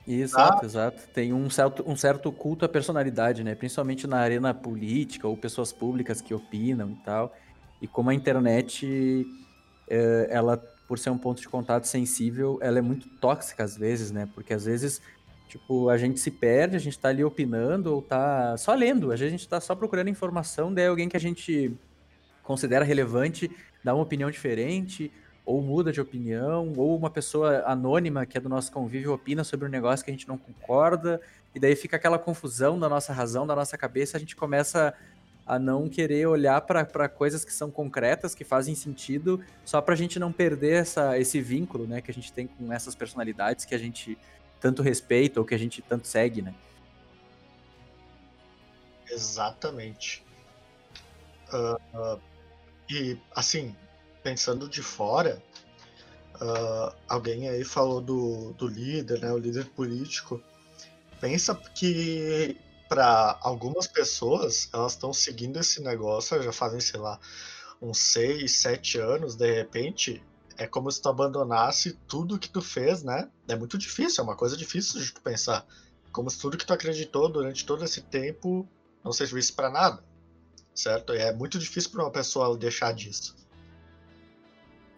Exato, ah. exato. Tem um certo, um certo culto à personalidade, né? Principalmente na arena política ou pessoas públicas que opinam e tal. E como a internet, é, ela, por ser um ponto de contato sensível, ela é muito tóxica às vezes, né? Porque às vezes, tipo, a gente se perde, a gente tá ali opinando ou tá só lendo, às vezes a gente tá só procurando informação, daí alguém que a gente considera relevante dá uma opinião diferente, ou muda de opinião, ou uma pessoa anônima que é do nosso convívio opina sobre um negócio que a gente não concorda, e daí fica aquela confusão da nossa razão, da nossa cabeça, a gente começa a não querer olhar para coisas que são concretas, que fazem sentido, só para a gente não perder essa, esse vínculo né, que a gente tem com essas personalidades que a gente tanto respeita ou que a gente tanto segue, né? Exatamente. Uh, uh, e, assim, pensando de fora, uh, alguém aí falou do, do líder, né, o líder político. Pensa que para algumas pessoas, elas estão seguindo esse negócio, já fazem, sei lá, uns 6, 7 anos, de repente, é como se tu abandonasse tudo que tu fez, né? É muito difícil, é uma coisa difícil de tu pensar. Como se tudo que tu acreditou durante todo esse tempo não servisse para nada, certo? E é muito difícil para uma pessoa deixar disso.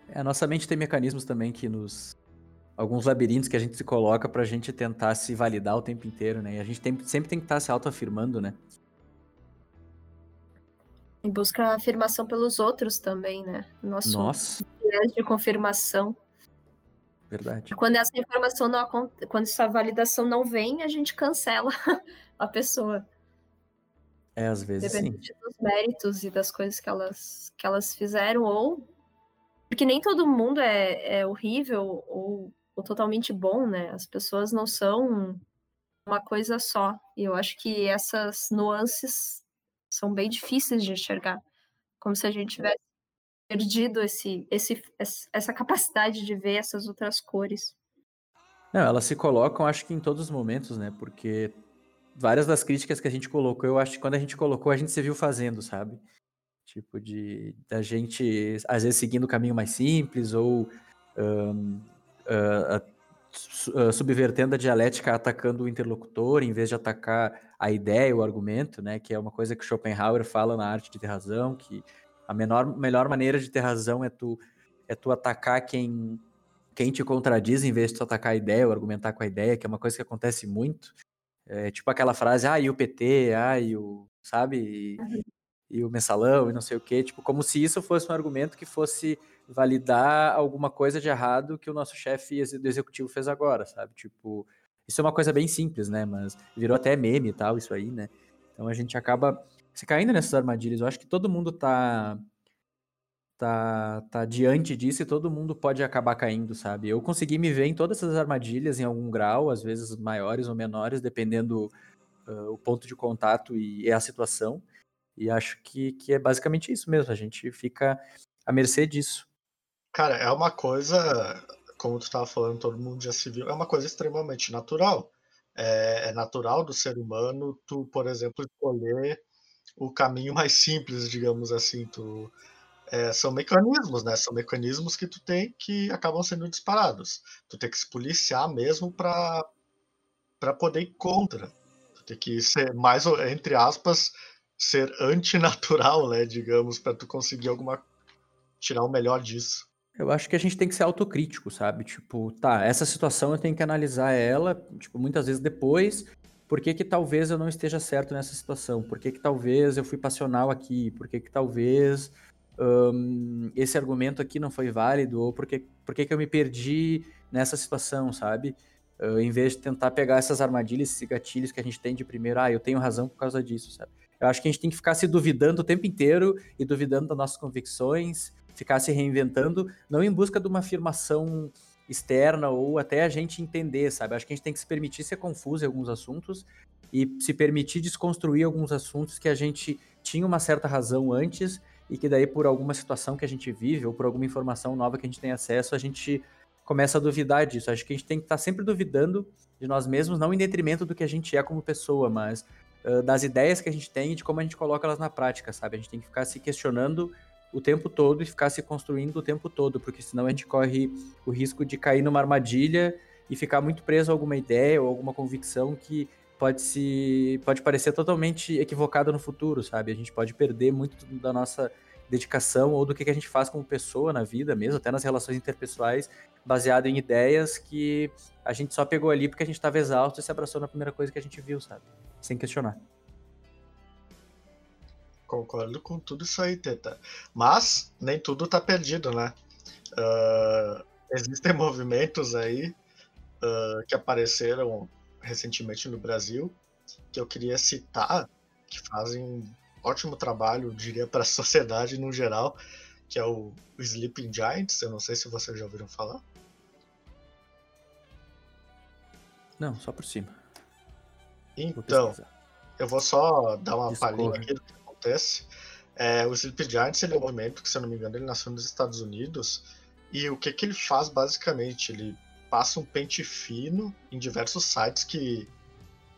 É, a nossa mente tem mecanismos também que nos. Alguns labirintos que a gente se coloca pra gente tentar se validar o tempo inteiro, né? E a gente tem, sempre tem que estar tá se autoafirmando, né? Em busca afirmação pelos outros também, né? Nosso Nossa. de confirmação. Verdade. Quando essa informação não quando essa validação não vem, a gente cancela a pessoa. É, às vezes Dependente sim. dos méritos e das coisas que elas, que elas fizeram, ou porque nem todo mundo é, é horrível ou, ou totalmente bom, né? As pessoas não são uma coisa só. E eu acho que essas nuances são bem difíceis de enxergar. Como se a gente tivesse perdido esse, esse, essa capacidade de ver essas outras cores. Não, elas se colocam, acho que em todos os momentos, né? Porque várias das críticas que a gente colocou, eu acho que quando a gente colocou, a gente se viu fazendo, sabe? Tipo, de da gente, às vezes, seguindo o caminho mais simples ou um, uh, uh, subvertendo a dialética, atacando o interlocutor, em vez de atacar a ideia, o argumento, né? Que é uma coisa que Schopenhauer fala na arte de ter razão, que a menor, melhor maneira de ter razão é tu, é tu atacar quem, quem te contradiz, em vez de tu atacar a ideia ou argumentar com a ideia, que é uma coisa que acontece muito. É tipo aquela frase, ah, e o PT, ah, e o. Sabe? E, e o mensalão e não sei o quê, tipo, como se isso fosse um argumento que fosse validar alguma coisa de errado que o nosso chefe do executivo fez agora, sabe? Tipo, isso é uma coisa bem simples, né? Mas virou até meme e tal, isso aí, né? Então a gente acaba se caindo nessas armadilhas. Eu acho que todo mundo tá tá tá diante disso e todo mundo pode acabar caindo, sabe? Eu consegui me ver em todas essas armadilhas em algum grau, às vezes maiores ou menores, dependendo uh, o ponto de contato e, e a situação. E acho que, que é basicamente isso mesmo, a gente fica à mercê disso. Cara, é uma coisa, como tu estava falando, todo mundo já se viu, é uma coisa extremamente natural. É, é natural do ser humano tu, por exemplo, escolher o caminho mais simples, digamos assim. Tu, é, são mecanismos, né? São mecanismos que tu tem que acabam sendo disparados. Tu tem que se policiar mesmo para poder ir contra. Tu tem que ser mais, entre aspas, ser antinatural, né, digamos, para tu conseguir alguma tirar o melhor disso. Eu acho que a gente tem que ser autocrítico, sabe? Tipo, tá, essa situação eu tenho que analisar ela, tipo, muitas vezes depois por que, que talvez eu não esteja certo nessa situação? Por que, que talvez eu fui passional aqui? Por que, que talvez um, esse argumento aqui não foi válido? Ou por que, por que, que eu me perdi nessa situação, sabe? Uh, em vez de tentar pegar essas armadilhas, esses gatilhos que a gente tem de primeiro, ah, eu tenho razão por causa disso, sabe? Eu acho que a gente tem que ficar se duvidando o tempo inteiro e duvidando das nossas convicções, ficar se reinventando, não em busca de uma afirmação externa ou até a gente entender, sabe? Acho que a gente tem que se permitir ser confuso em alguns assuntos e se permitir desconstruir alguns assuntos que a gente tinha uma certa razão antes e que daí por alguma situação que a gente vive ou por alguma informação nova que a gente tem acesso, a gente começa a duvidar disso. Acho que a gente tem que estar sempre duvidando de nós mesmos, não em detrimento do que a gente é como pessoa, mas das ideias que a gente tem e de como a gente coloca elas na prática, sabe? A gente tem que ficar se questionando o tempo todo e ficar se construindo o tempo todo, porque senão a gente corre o risco de cair numa armadilha e ficar muito preso a alguma ideia ou alguma convicção que pode se pode parecer totalmente equivocada no futuro, sabe? A gente pode perder muito da nossa dedicação ou do que a gente faz como pessoa na vida mesmo, até nas relações interpessoais, baseado em ideias que a gente só pegou ali porque a gente estava exausto e se abraçou na primeira coisa que a gente viu, sabe? Sem questionar. Concordo com tudo isso aí, Teta. Mas nem tudo tá perdido, né? Uh, existem movimentos aí uh, que apareceram recentemente no Brasil que eu queria citar, que fazem ótimo trabalho, diria, para a sociedade no geral, que é o, Sleeping Giants. Eu não sei se vocês já ouviram falar. Não, só por cima. Então, vou eu vou só dar uma palhinha aqui do que acontece. É, o Sleep Giants ele é um movimento que, se eu não me engano, ele nasceu nos Estados Unidos. E o que, que ele faz basicamente? Ele passa um pente fino em diversos sites que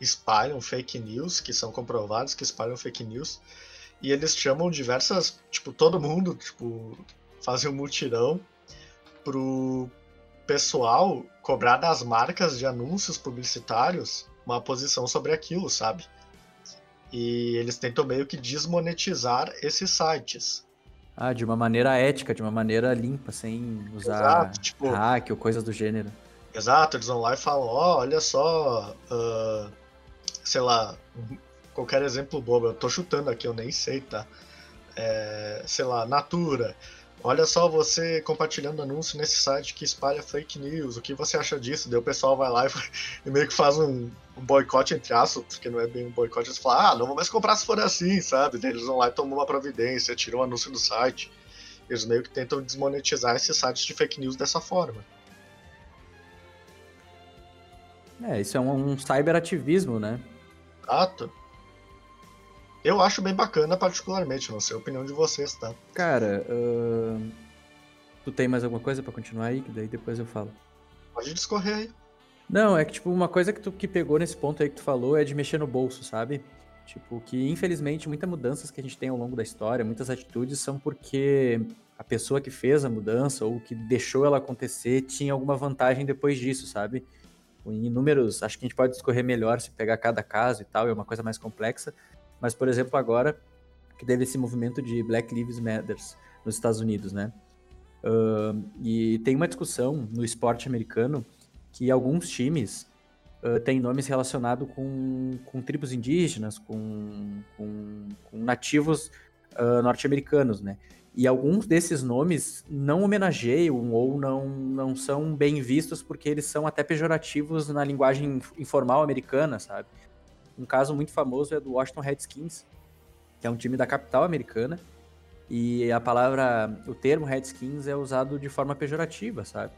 espalham fake news, que são comprovados que espalham fake news. E eles chamam diversas, tipo, todo mundo, tipo, fazem um mutirão pro pessoal cobrar das marcas de anúncios publicitários uma posição sobre aquilo, sabe? E eles tentam meio que desmonetizar esses sites. Ah, de uma maneira ética, de uma maneira limpa, sem usar Exato, tipo, hack ou coisas do gênero. Exato, eles vão lá e falam, ó, oh, olha só, uh, sei lá, qualquer exemplo bobo, eu tô chutando aqui, eu nem sei, tá? É, sei lá, Natura, olha só você compartilhando anúncio nesse site que espalha fake news, o que você acha disso? Daí o pessoal vai lá e, meio que faz um, um boicote entre aspas, porque não é bem um boicote, eles falam, ah, não vou mais comprar se for assim, sabe? Daí eles vão lá e tomam uma providência, tiram o anúncio do site. Eles meio que tentam desmonetizar esses sites de fake news dessa forma. É, isso é um, um cyberativismo, né? Exato. Eu acho bem bacana, particularmente, não sei a opinião de vocês, tá? Cara, uh... tu tem mais alguma coisa para continuar aí? Que daí depois eu falo. Pode discorrer aí. Não, é que, tipo, uma coisa que tu que pegou nesse ponto aí que tu falou é de mexer no bolso, sabe? Tipo, que infelizmente muitas mudanças que a gente tem ao longo da história, muitas atitudes são porque a pessoa que fez a mudança ou que deixou ela acontecer tinha alguma vantagem depois disso, sabe? Em inúmeros, acho que a gente pode discorrer melhor se pegar cada caso e tal, é uma coisa mais complexa. Mas, por exemplo, agora que teve esse movimento de Black Lives Matter nos Estados Unidos, né? Uh, e tem uma discussão no esporte americano que alguns times uh, têm nomes relacionados com, com tribos indígenas, com, com, com nativos uh, norte-americanos, né? E alguns desses nomes não homenageiam ou não, não são bem vistos porque eles são até pejorativos na linguagem informal americana, sabe? Um caso muito famoso é do Washington Redskins, que é um time da capital americana, e a palavra, o termo Redskins é usado de forma pejorativa, sabe?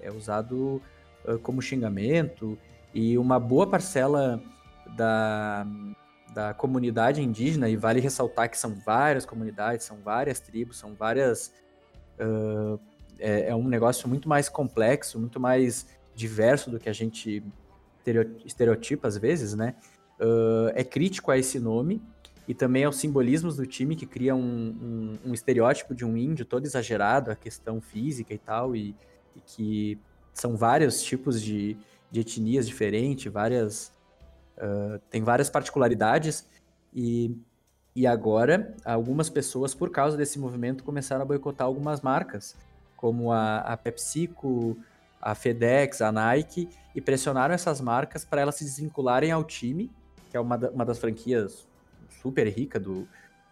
É usado uh, como xingamento, e uma boa parcela da, da comunidade indígena, e vale ressaltar que são várias comunidades, são várias tribos, são várias. Uh, é, é, um negócio muito mais complexo, muito mais diverso do que a gente estereotipa às vezes, né? uh, é crítico a esse nome e também aos simbolismos do time, que cria um, um, um estereótipo de um índio todo exagerado, a questão física e tal, e, e que são vários tipos de, de etnias diferentes, várias. Uh, tem várias particularidades, e, e agora algumas pessoas, por causa desse movimento, começaram a boicotar algumas marcas, como a, a PepsiCo, a FedEx, a Nike, e pressionaram essas marcas para elas se desvincularem ao time, que é uma, da, uma das franquias super rica do,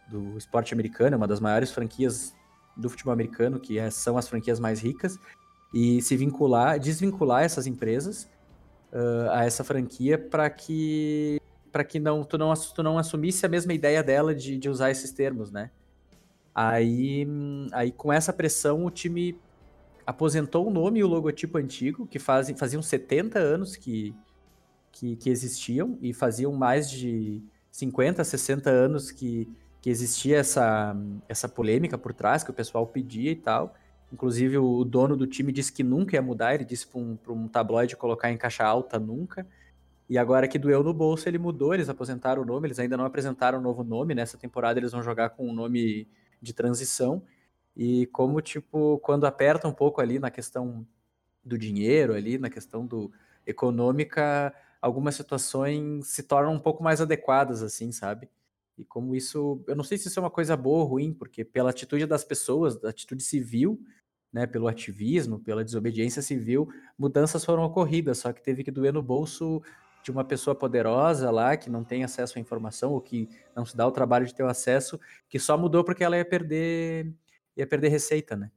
do esporte americano, uma das maiores franquias do futebol americano, que é, são as franquias mais ricas, e se vincular, desvincular essas empresas uh, a essa franquia para que para que não tu, não tu não assumisse a mesma ideia dela de, de usar esses termos, né? Aí, aí com essa pressão o time aposentou o nome e o logotipo antigo, que fazem, faziam 70 anos que, que, que, existiam e faziam mais de 50, 60 anos que, que existia essa, essa polêmica por trás, que o pessoal pedia e tal. Inclusive, o dono do time disse que nunca ia mudar, ele disse para um, um tabloide colocar em caixa alta nunca. E agora que doeu no bolso, ele mudou, eles aposentaram o nome, eles ainda não apresentaram um novo nome. Nessa temporada eles vão jogar com um nome de transição. E como, tipo, quando aperta um pouco ali na questão do dinheiro, ali, na questão do econômica, algumas situações se tornam um pouco mais adequadas, assim, sabe? E como isso, eu não sei se isso é uma coisa boa ou ruim, porque pela atitude das pessoas, da atitude civil, né, pelo ativismo, pela desobediência civil, mudanças foram ocorridas, só que teve que doer no bolso de uma pessoa poderosa lá, que não tem acesso à informação, ou que não se dá o trabalho de ter o acesso, que só mudou porque ela ia perder ia perder receita, né?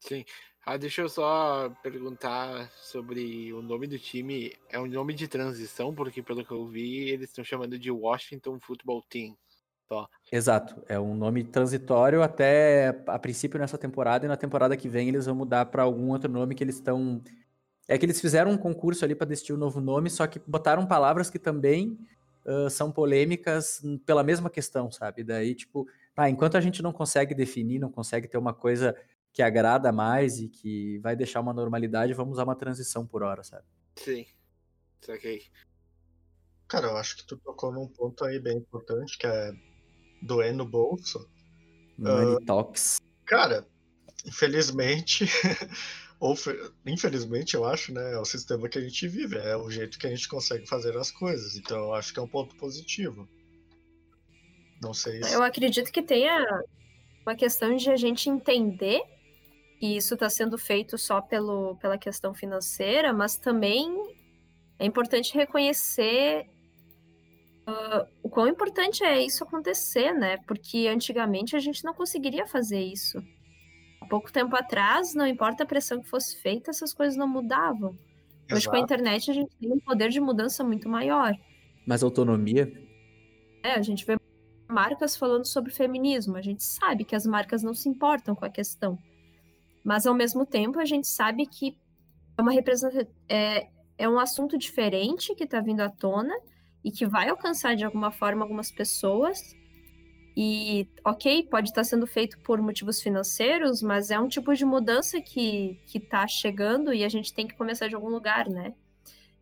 Sim. Ah, deixa eu só perguntar sobre o nome do time. É um nome de transição, porque pelo que eu vi, eles estão chamando de Washington Football Team. Só. Exato, é um nome transitório até a princípio nessa temporada e na temporada que vem eles vão mudar para algum outro nome que eles estão. É que eles fizeram um concurso ali para decidir o um novo nome, só que botaram palavras que também uh, são polêmicas pela mesma questão, sabe? Daí, tipo, tá, enquanto a gente não consegue definir, não consegue ter uma coisa que agrada mais e que vai deixar uma normalidade, vamos usar uma transição por hora, sabe? Sim, saquei. Cara, eu acho que tu tocou num ponto aí bem importante, que é doer no bolso. Money uh, Talks. Cara, infelizmente, ou infelizmente eu acho, né, é o sistema que a gente vive, é o jeito que a gente consegue fazer as coisas, então eu acho que é um ponto positivo. Não sei. Se... Eu acredito que tenha uma questão de a gente entender que isso está sendo feito só pelo, pela questão financeira, mas também é importante reconhecer uh, o quão importante é isso acontecer, né? Porque antigamente a gente não conseguiria fazer isso. Há pouco tempo atrás, não importa a pressão que fosse feita, essas coisas não mudavam. Exato. Hoje, com a internet, a gente tem um poder de mudança muito maior. Mais autonomia? É, a gente vê marcas falando sobre feminismo. A gente sabe que as marcas não se importam com a questão. Mas, ao mesmo tempo, a gente sabe que é, uma é, é um assunto diferente que está vindo à tona e que vai alcançar, de alguma forma, algumas pessoas. E, ok, pode estar sendo feito por motivos financeiros, mas é um tipo de mudança que está chegando e a gente tem que começar de algum lugar, né?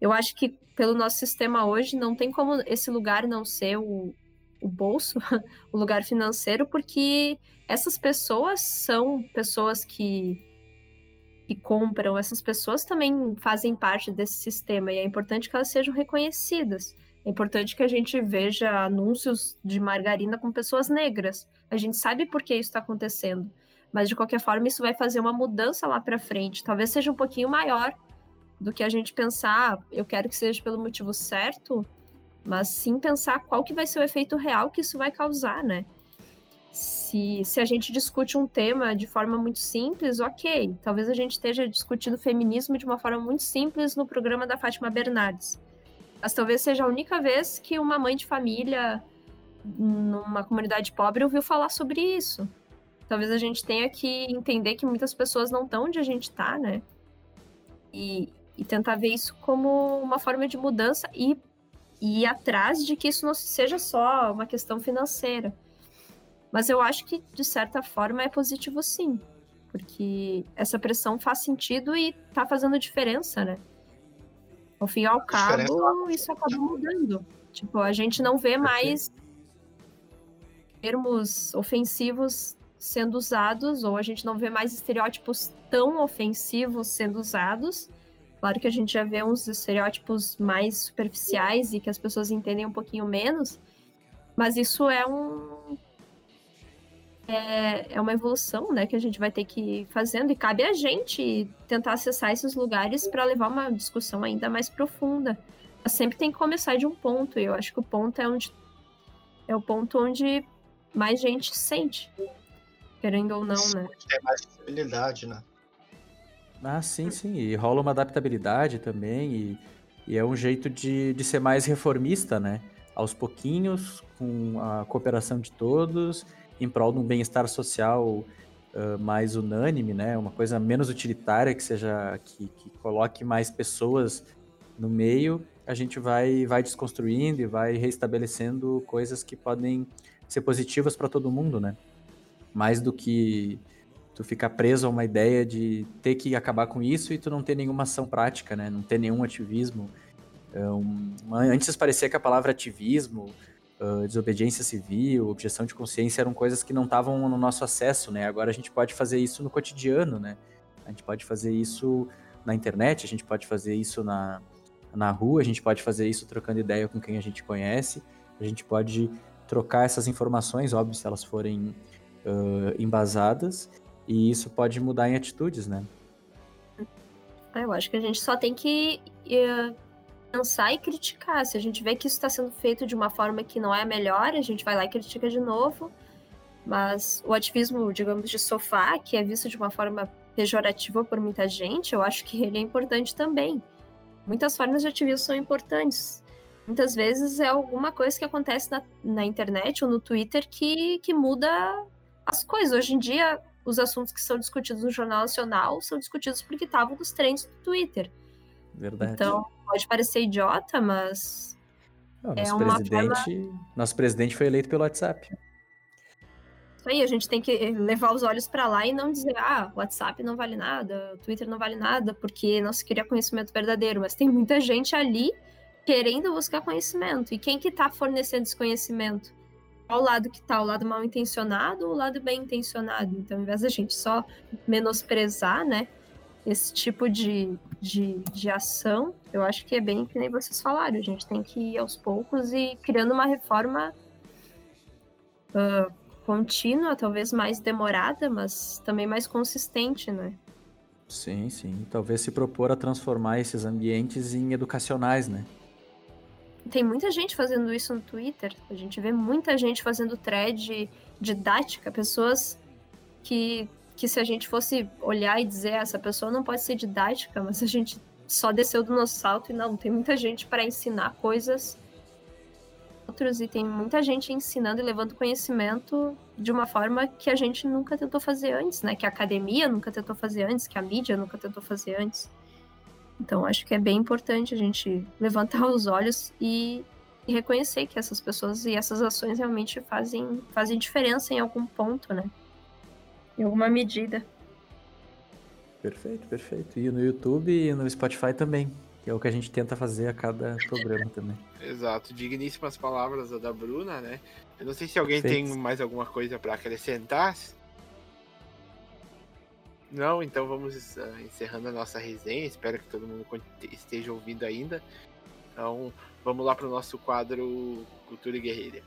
Eu acho que pelo nosso sistema hoje não tem como esse lugar não ser o, o bolso, o lugar financeiro, porque essas pessoas são pessoas que, que compram, essas pessoas também fazem parte desse sistema e é importante que elas sejam reconhecidas. É importante que a gente veja anúncios de margarina com pessoas negras. A gente sabe por que isso está acontecendo, mas de qualquer forma isso vai fazer uma mudança lá para frente. Talvez seja um pouquinho maior do que a gente pensar. Ah, eu quero que seja pelo motivo certo, mas sim pensar qual que vai ser o efeito real que isso vai causar, né? Se, se a gente discute um tema de forma muito simples, ok. Talvez a gente esteja discutindo feminismo de uma forma muito simples no programa da Fátima Bernardes. Mas talvez seja a única vez que uma mãe de família numa comunidade pobre ouviu falar sobre isso. Talvez a gente tenha que entender que muitas pessoas não estão onde a gente está, né? E, e tentar ver isso como uma forma de mudança e e ir atrás de que isso não seja só uma questão financeira. Mas eu acho que, de certa forma, é positivo sim, porque essa pressão faz sentido e tá fazendo diferença, né? Ao fim e ao cabo, isso acaba mudando. Tipo, a gente não vê mais termos ofensivos sendo usados, ou a gente não vê mais estereótipos tão ofensivos sendo usados, Claro que a gente já vê uns estereótipos mais superficiais e que as pessoas entendem um pouquinho menos, mas isso é um é, é uma evolução, né, que a gente vai ter que ir fazendo e cabe a gente tentar acessar esses lugares para levar uma discussão ainda mais profunda. Mas sempre tem que começar de um ponto, e eu acho que o ponto é onde é o ponto onde mais gente sente, querendo ou não, né? Tem mais possibilidade, né? Ah, sim, sim. E rola uma adaptabilidade também, e, e é um jeito de, de ser mais reformista, né? Aos pouquinhos, com a cooperação de todos em prol de um bem-estar social uh, mais unânime, né? Uma coisa menos utilitária que seja que, que coloque mais pessoas no meio, a gente vai vai desconstruindo e vai reestabelecendo coisas que podem ser positivas para todo mundo, né? Mais do que tu ficar preso a uma ideia de ter que acabar com isso e tu não ter nenhuma ação prática, né? Não ter nenhum ativismo. Um, antes parecia que a palavra ativismo uh, desobediência civil, objeção de consciência eram coisas que não estavam no nosso acesso, né? Agora a gente pode fazer isso no cotidiano, né? A gente pode fazer isso na internet, a gente pode fazer isso na, na rua, a gente pode fazer isso trocando ideia com quem a gente conhece, a gente pode trocar essas informações, óbvio, se elas forem uh, embasadas, e isso pode mudar em atitudes, né? Eu acho que a gente só tem que uh, pensar e criticar. Se a gente vê que isso está sendo feito de uma forma que não é a melhor, a gente vai lá e critica de novo. Mas o ativismo, digamos, de sofá, que é visto de uma forma pejorativa por muita gente, eu acho que ele é importante também. Muitas formas de ativismo são importantes. Muitas vezes é alguma coisa que acontece na, na internet ou no Twitter que, que muda as coisas. Hoje em dia, os assuntos que são discutidos no Jornal Nacional são discutidos porque estavam nos trends do Twitter. Verdade. Então, pode parecer idiota, mas. Não, nosso, é presidente, forma... nosso presidente foi eleito pelo WhatsApp. Isso aí, a gente tem que levar os olhos para lá e não dizer, ah, o WhatsApp não vale nada, o Twitter não vale nada, porque não se queria conhecimento verdadeiro. Mas tem muita gente ali querendo buscar conhecimento. E quem que tá fornecendo esse conhecimento? Qual lado que tá? O lado mal intencionado ou o lado bem intencionado? Então, ao invés da gente só menosprezar, né? Esse tipo de, de, de ação, eu acho que é bem que nem vocês falaram, a gente tem que ir aos poucos e criando uma reforma uh, contínua, talvez mais demorada, mas também mais consistente, né? Sim, sim. Talvez se propor a transformar esses ambientes em educacionais, né? Tem muita gente fazendo isso no Twitter. A gente vê muita gente fazendo thread didática, pessoas que que se a gente fosse olhar e dizer ah, essa pessoa não pode ser didática, mas a gente só desceu do nosso salto e não, tem muita gente para ensinar coisas outros e tem muita gente ensinando e levando conhecimento de uma forma que a gente nunca tentou fazer antes, né? Que a academia nunca tentou fazer antes, que a mídia nunca tentou fazer antes. Então acho que é bem importante a gente levantar os olhos e, e reconhecer que essas pessoas e essas ações realmente fazem, fazem diferença em algum ponto, né? Em alguma medida. Perfeito, perfeito. E no YouTube e no Spotify também, que é o que a gente tenta fazer a cada programa também. Exato, digníssimas palavras da Bruna, né? Eu não sei se alguém perfeito. tem mais alguma coisa para acrescentar. Não, então vamos uh, encerrando a nossa resenha. Espero que todo mundo esteja ouvindo ainda. Então, vamos lá para o nosso quadro Cultura e Guerreira.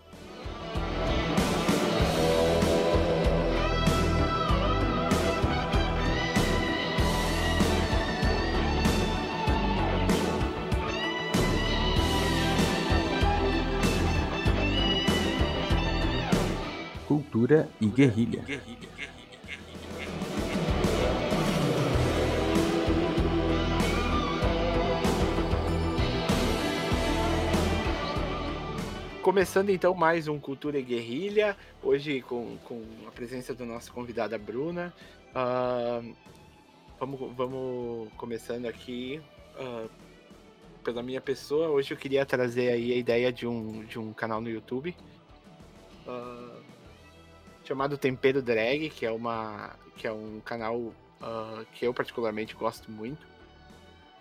Cultura e guerrilha. Começando então mais um Cultura e Guerrilha, hoje com, com a presença da nossa convidada Bruna. Uh, vamos, vamos começando aqui uh, pela minha pessoa. Hoje eu queria trazer aí a ideia de um, de um canal no YouTube. Uh, chamado Tempero Drag, que é uma que é um canal uh, que eu particularmente gosto muito,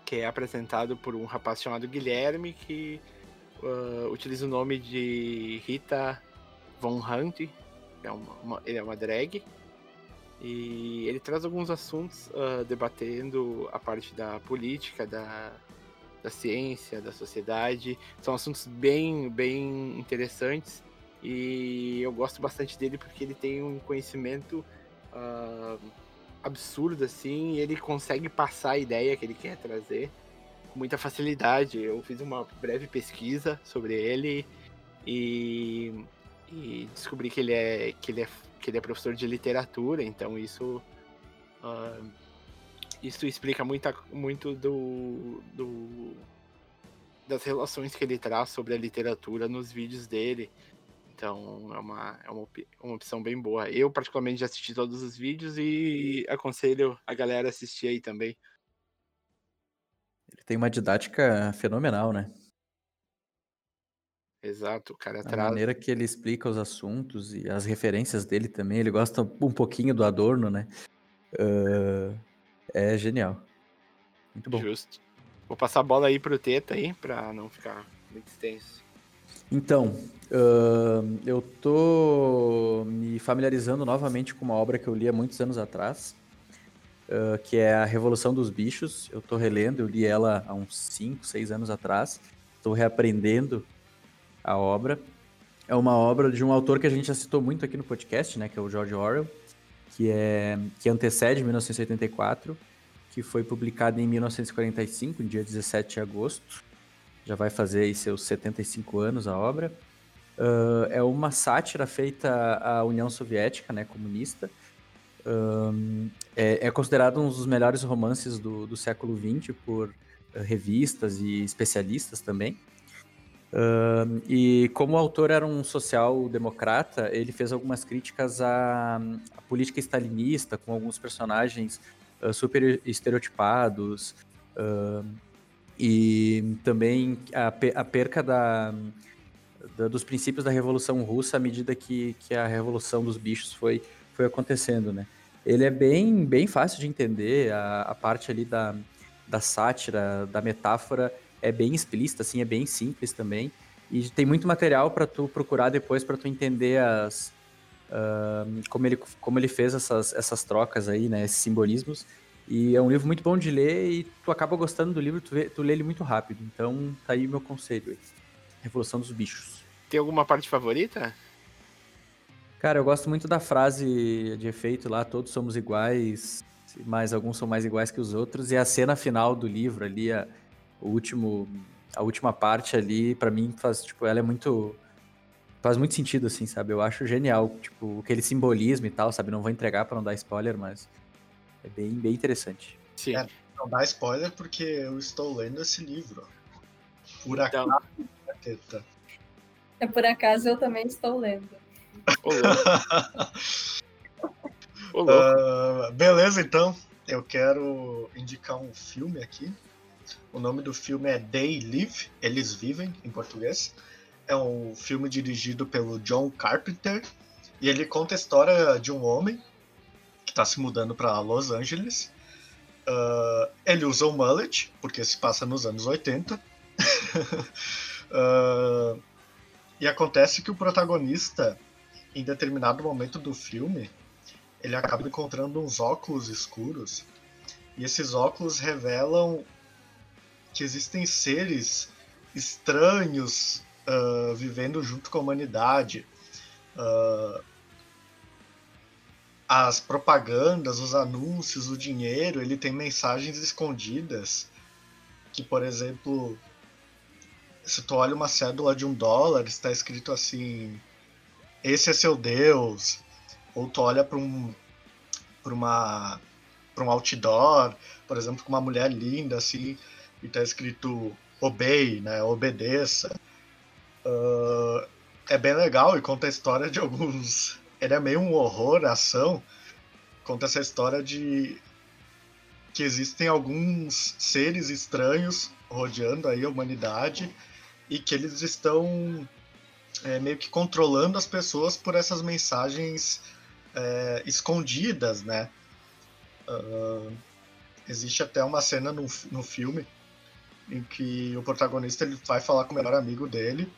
que é apresentado por um rapaz chamado Guilherme que uh, utiliza o nome de Rita Von Hunt, é uma, uma, ele é uma drag e ele traz alguns assuntos uh, debatendo a parte da política, da, da ciência, da sociedade. São assuntos bem, bem interessantes E eu gosto bastante dele porque ele tem um conhecimento uh, absurdo, assim, e ele consegue passar a ideia que ele quer trazer com muita facilidade. Eu fiz uma breve pesquisa sobre ele e, e descobri que ele, é, que, ele é, que ele é professor de literatura, então isso. Uh, isso explica muita, muito do, do, das relações que ele traz sobre a literatura nos vídeos dele. Então é uma, é uma, uma opção bem boa. Eu, particularmente, já assisti todos os vídeos e aconselho a galera a assistir aí também. Ele tem uma didática fenomenal, né? Exato, o cara A traz. maneira que ele explica os assuntos e as referências dele também, ele gosta um pouquinho do Adorno, né? Uh, é genial. Muito bom. Justo. Vou passar a bola aí pro Teta aí, pra não ficar muito extenso. Então, uh, eu tô me familiarizando novamente com uma obra que eu li há muitos anos atrás, uh, que é A Revolução dos Bichos. Eu tô relendo, eu li ela há uns 5, 6 anos atrás. Estou reaprendendo a obra. É uma obra de um autor que a gente já citou muito aqui no podcast, né, que é o George Orwell, que é que antecede 1984, que foi publicado em 1945, dia 17 de agosto já vai fazer aí seus 75 anos a obra. Uh, é uma sátira feita à União Soviética, né, comunista. Um, é, é, considerado um dos melhores romances do, do século XX por uh, revistas e especialistas também. Uh, e como o autor era um social-democrata, ele fez algumas críticas à, à política stalinista, com alguns personagens super estereotipados, e também a, perca da, da, dos princípios da Revolução Russa à medida que, que a Revolução dos Bichos foi, foi acontecendo, né? Ele é bem, bem fácil de entender, a, a parte ali da, da sátira, da metáfora é bem explícita, assim, é bem simples também. E tem muito material para tu procurar depois para tu entender as, uh, como, ele, como ele fez essas, essas trocas aí, né, esses simbolismos. E é um livro muito bom de ler e tu acaba gostando do livro, tu, vê, tu lê ele muito rápido. Então tá aí meu conselho. Aí. Revolução dos Bichos. Tem alguma parte favorita? Cara, eu gosto muito da frase de efeito lá, todos somos iguais, mas alguns são mais iguais que os outros. E a cena final do livro ali, a, o último, a última parte ali, para mim faz, tipo, ela é muito faz muito sentido assim, sabe? Eu acho genial, tipo, aquele simbolismo e tal, sabe? Não vou entregar para não dar spoiler, mas é bem, bem interessante. Sim. É, não dá spoiler porque eu estou lendo esse livro. Por então... acaso, É por acaso eu também estou lendo. uh, beleza, então. Eu quero indicar um filme aqui. O nome do filme é They Live, Eles Vivem, em português. É um filme dirigido pelo John Carpenter. E ele conta a história de um homem que está se mudando para Los Angeles. Uh, ele usa o mullet, porque se passa nos anos 80. uh, ah, e acontece que o protagonista, em determinado momento do filme, ele acaba encontrando uns óculos escuros. E esses óculos revelam que existem seres estranhos uh, vivendo junto com a humanidade. Uh, as propagandas, os anúncios, o dinheiro, ele tem mensagens escondidas que, por exemplo, se tu olha uma cédula de um dólar, está escrito assim: esse é seu Deus. Ou tu olha para um para uma para um outdoor, por exemplo, com uma mulher linda assim, e está escrito obey, né? Obedeça. Uh, é bem legal e conta a história de alguns ele é meio um horror, ação. Conta essa história de que existem alguns seres estranhos rodeando aí a humanidade e que eles estão é, meio que controlando as pessoas por essas mensagens é, escondidas, né? Uh, existe até uma cena no, no filme em que o protagonista ele vai falar com o melhor amigo dele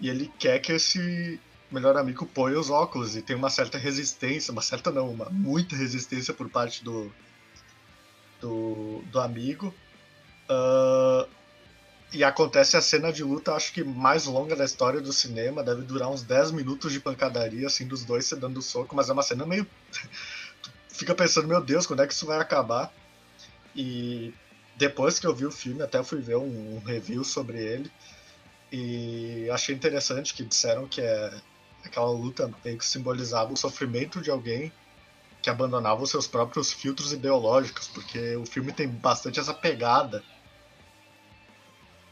e ele quer que esse melhor amigo põe os óculos e tem uma certa resistência, uma certa não, uma muita resistência por parte do do, do amigo. Uh, E acontece a cena de luta, acho que mais longa da história do cinema, deve durar uns 10 minutos de pancadaria, assim, dos dois se dando soco, mas é uma cena meio. Fica pensando, meu Deus, quando é que isso vai acabar? E depois que eu vi o filme, até fui ver um, um review sobre ele. E achei interessante que disseram que é aquela luta meio que simbolizava o sofrimento de alguém que abandonava os seus próprios filtros ideológicos, porque o filme tem bastante essa pegada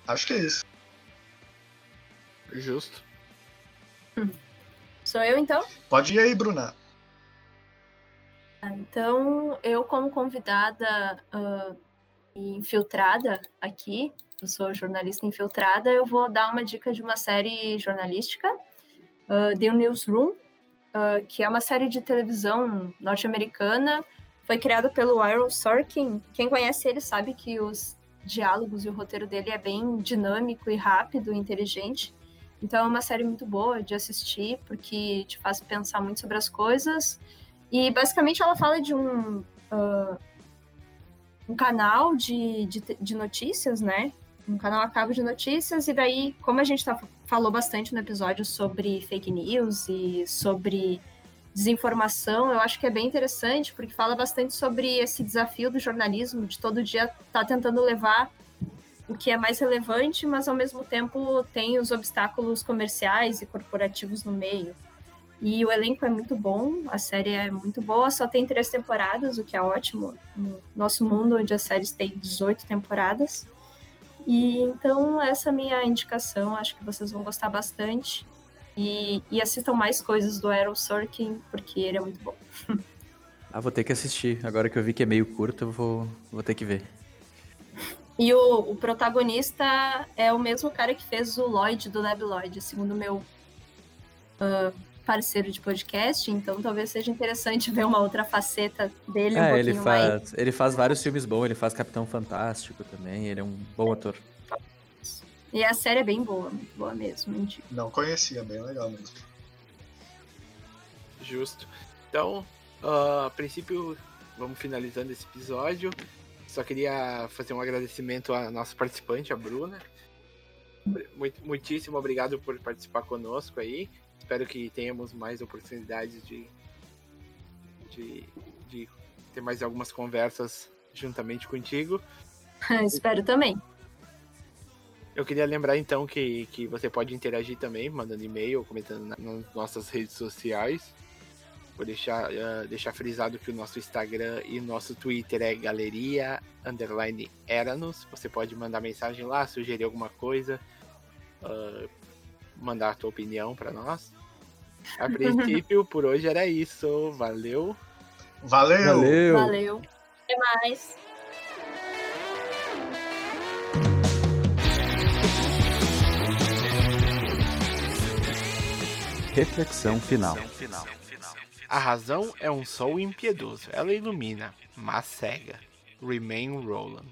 Acho que é isso. Justo. Hum. Sou eu então? Pode ir aí, Bruna. Ah, então, eu como convidada uh, infiltrada aqui, eu sou jornalista infiltrada, eu vou dar uma dica de uma série jornalística, uh, The Newsroom, uh, que é uma série de televisão norte-americana, foi criada pelo Aaron Sorkin. Quem conhece ele sabe que os diálogos e o roteiro dele é bem dinâmico e rápido, inteligente. Então é uma série muito boa de assistir, porque te faz pensar muito sobre as coisas. E basicamente ela fala de um, uh, um canal de, de, de, notícias, né? Um canal a cabo de notícias, e daí, como a gente tá, falou bastante no episódio sobre fake news e sobre desinformação, eu acho que é bem interessante, porque fala bastante sobre esse desafio do jornalismo, de todo dia estar tá tentando levar o que é mais relevante, mas ao mesmo tempo tem os obstáculos comerciais e corporativos no meio. E o elenco é muito bom, a série é muito boa, só tem três temporadas, o que é ótimo. No nosso mundo, onde as séries têm 18 temporadas. E então, essa é a minha indicação, acho que vocês vão gostar bastante. E, e assistam mais coisas do Aaron Sorkin, porque ele é muito bom. ah, vou ter que assistir. Agora que eu vi que é meio curto, eu vou, vou ter que ver. E o, o protagonista é o mesmo cara que fez o Lloyd do Lab Lloyd, segundo o meu uh, parceiro de podcast, então talvez seja interessante ver uma outra faceta dele é, um pouquinho ele faz, mais. Ele faz vários filmes bons, ele faz Capitão Fantástico também, ele é um bom ator. E a série é bem boa, muito boa mesmo. Não conhecia, bem legal mesmo. Justo. Então, uh, a princípio, vamos finalizando esse episódio. Só queria fazer um agradecimento à nossa participante, a Bruna. Muito, muitíssimo obrigado por participar conosco aí. Espero que tenhamos mais oportunidades de, de, de ter mais algumas conversas juntamente contigo. Espero também. Eu queria lembrar então que, que você pode interagir também, mandando e-mail, comentando nas nossas redes sociais. Vou deixar, uh, deixar frisado que o nosso Instagram e nosso Twitter é galeria underline Eranos. Você pode mandar mensagem lá, sugerir alguma coisa, uh, mandar a tua opinião para nós. A princípio, por hoje era isso. Valeu. Valeu. Valeu. Valeu. Até mais. Reflexão final. A razão é um sol impiedoso. Ela ilumina, mas cega. Remain Roland.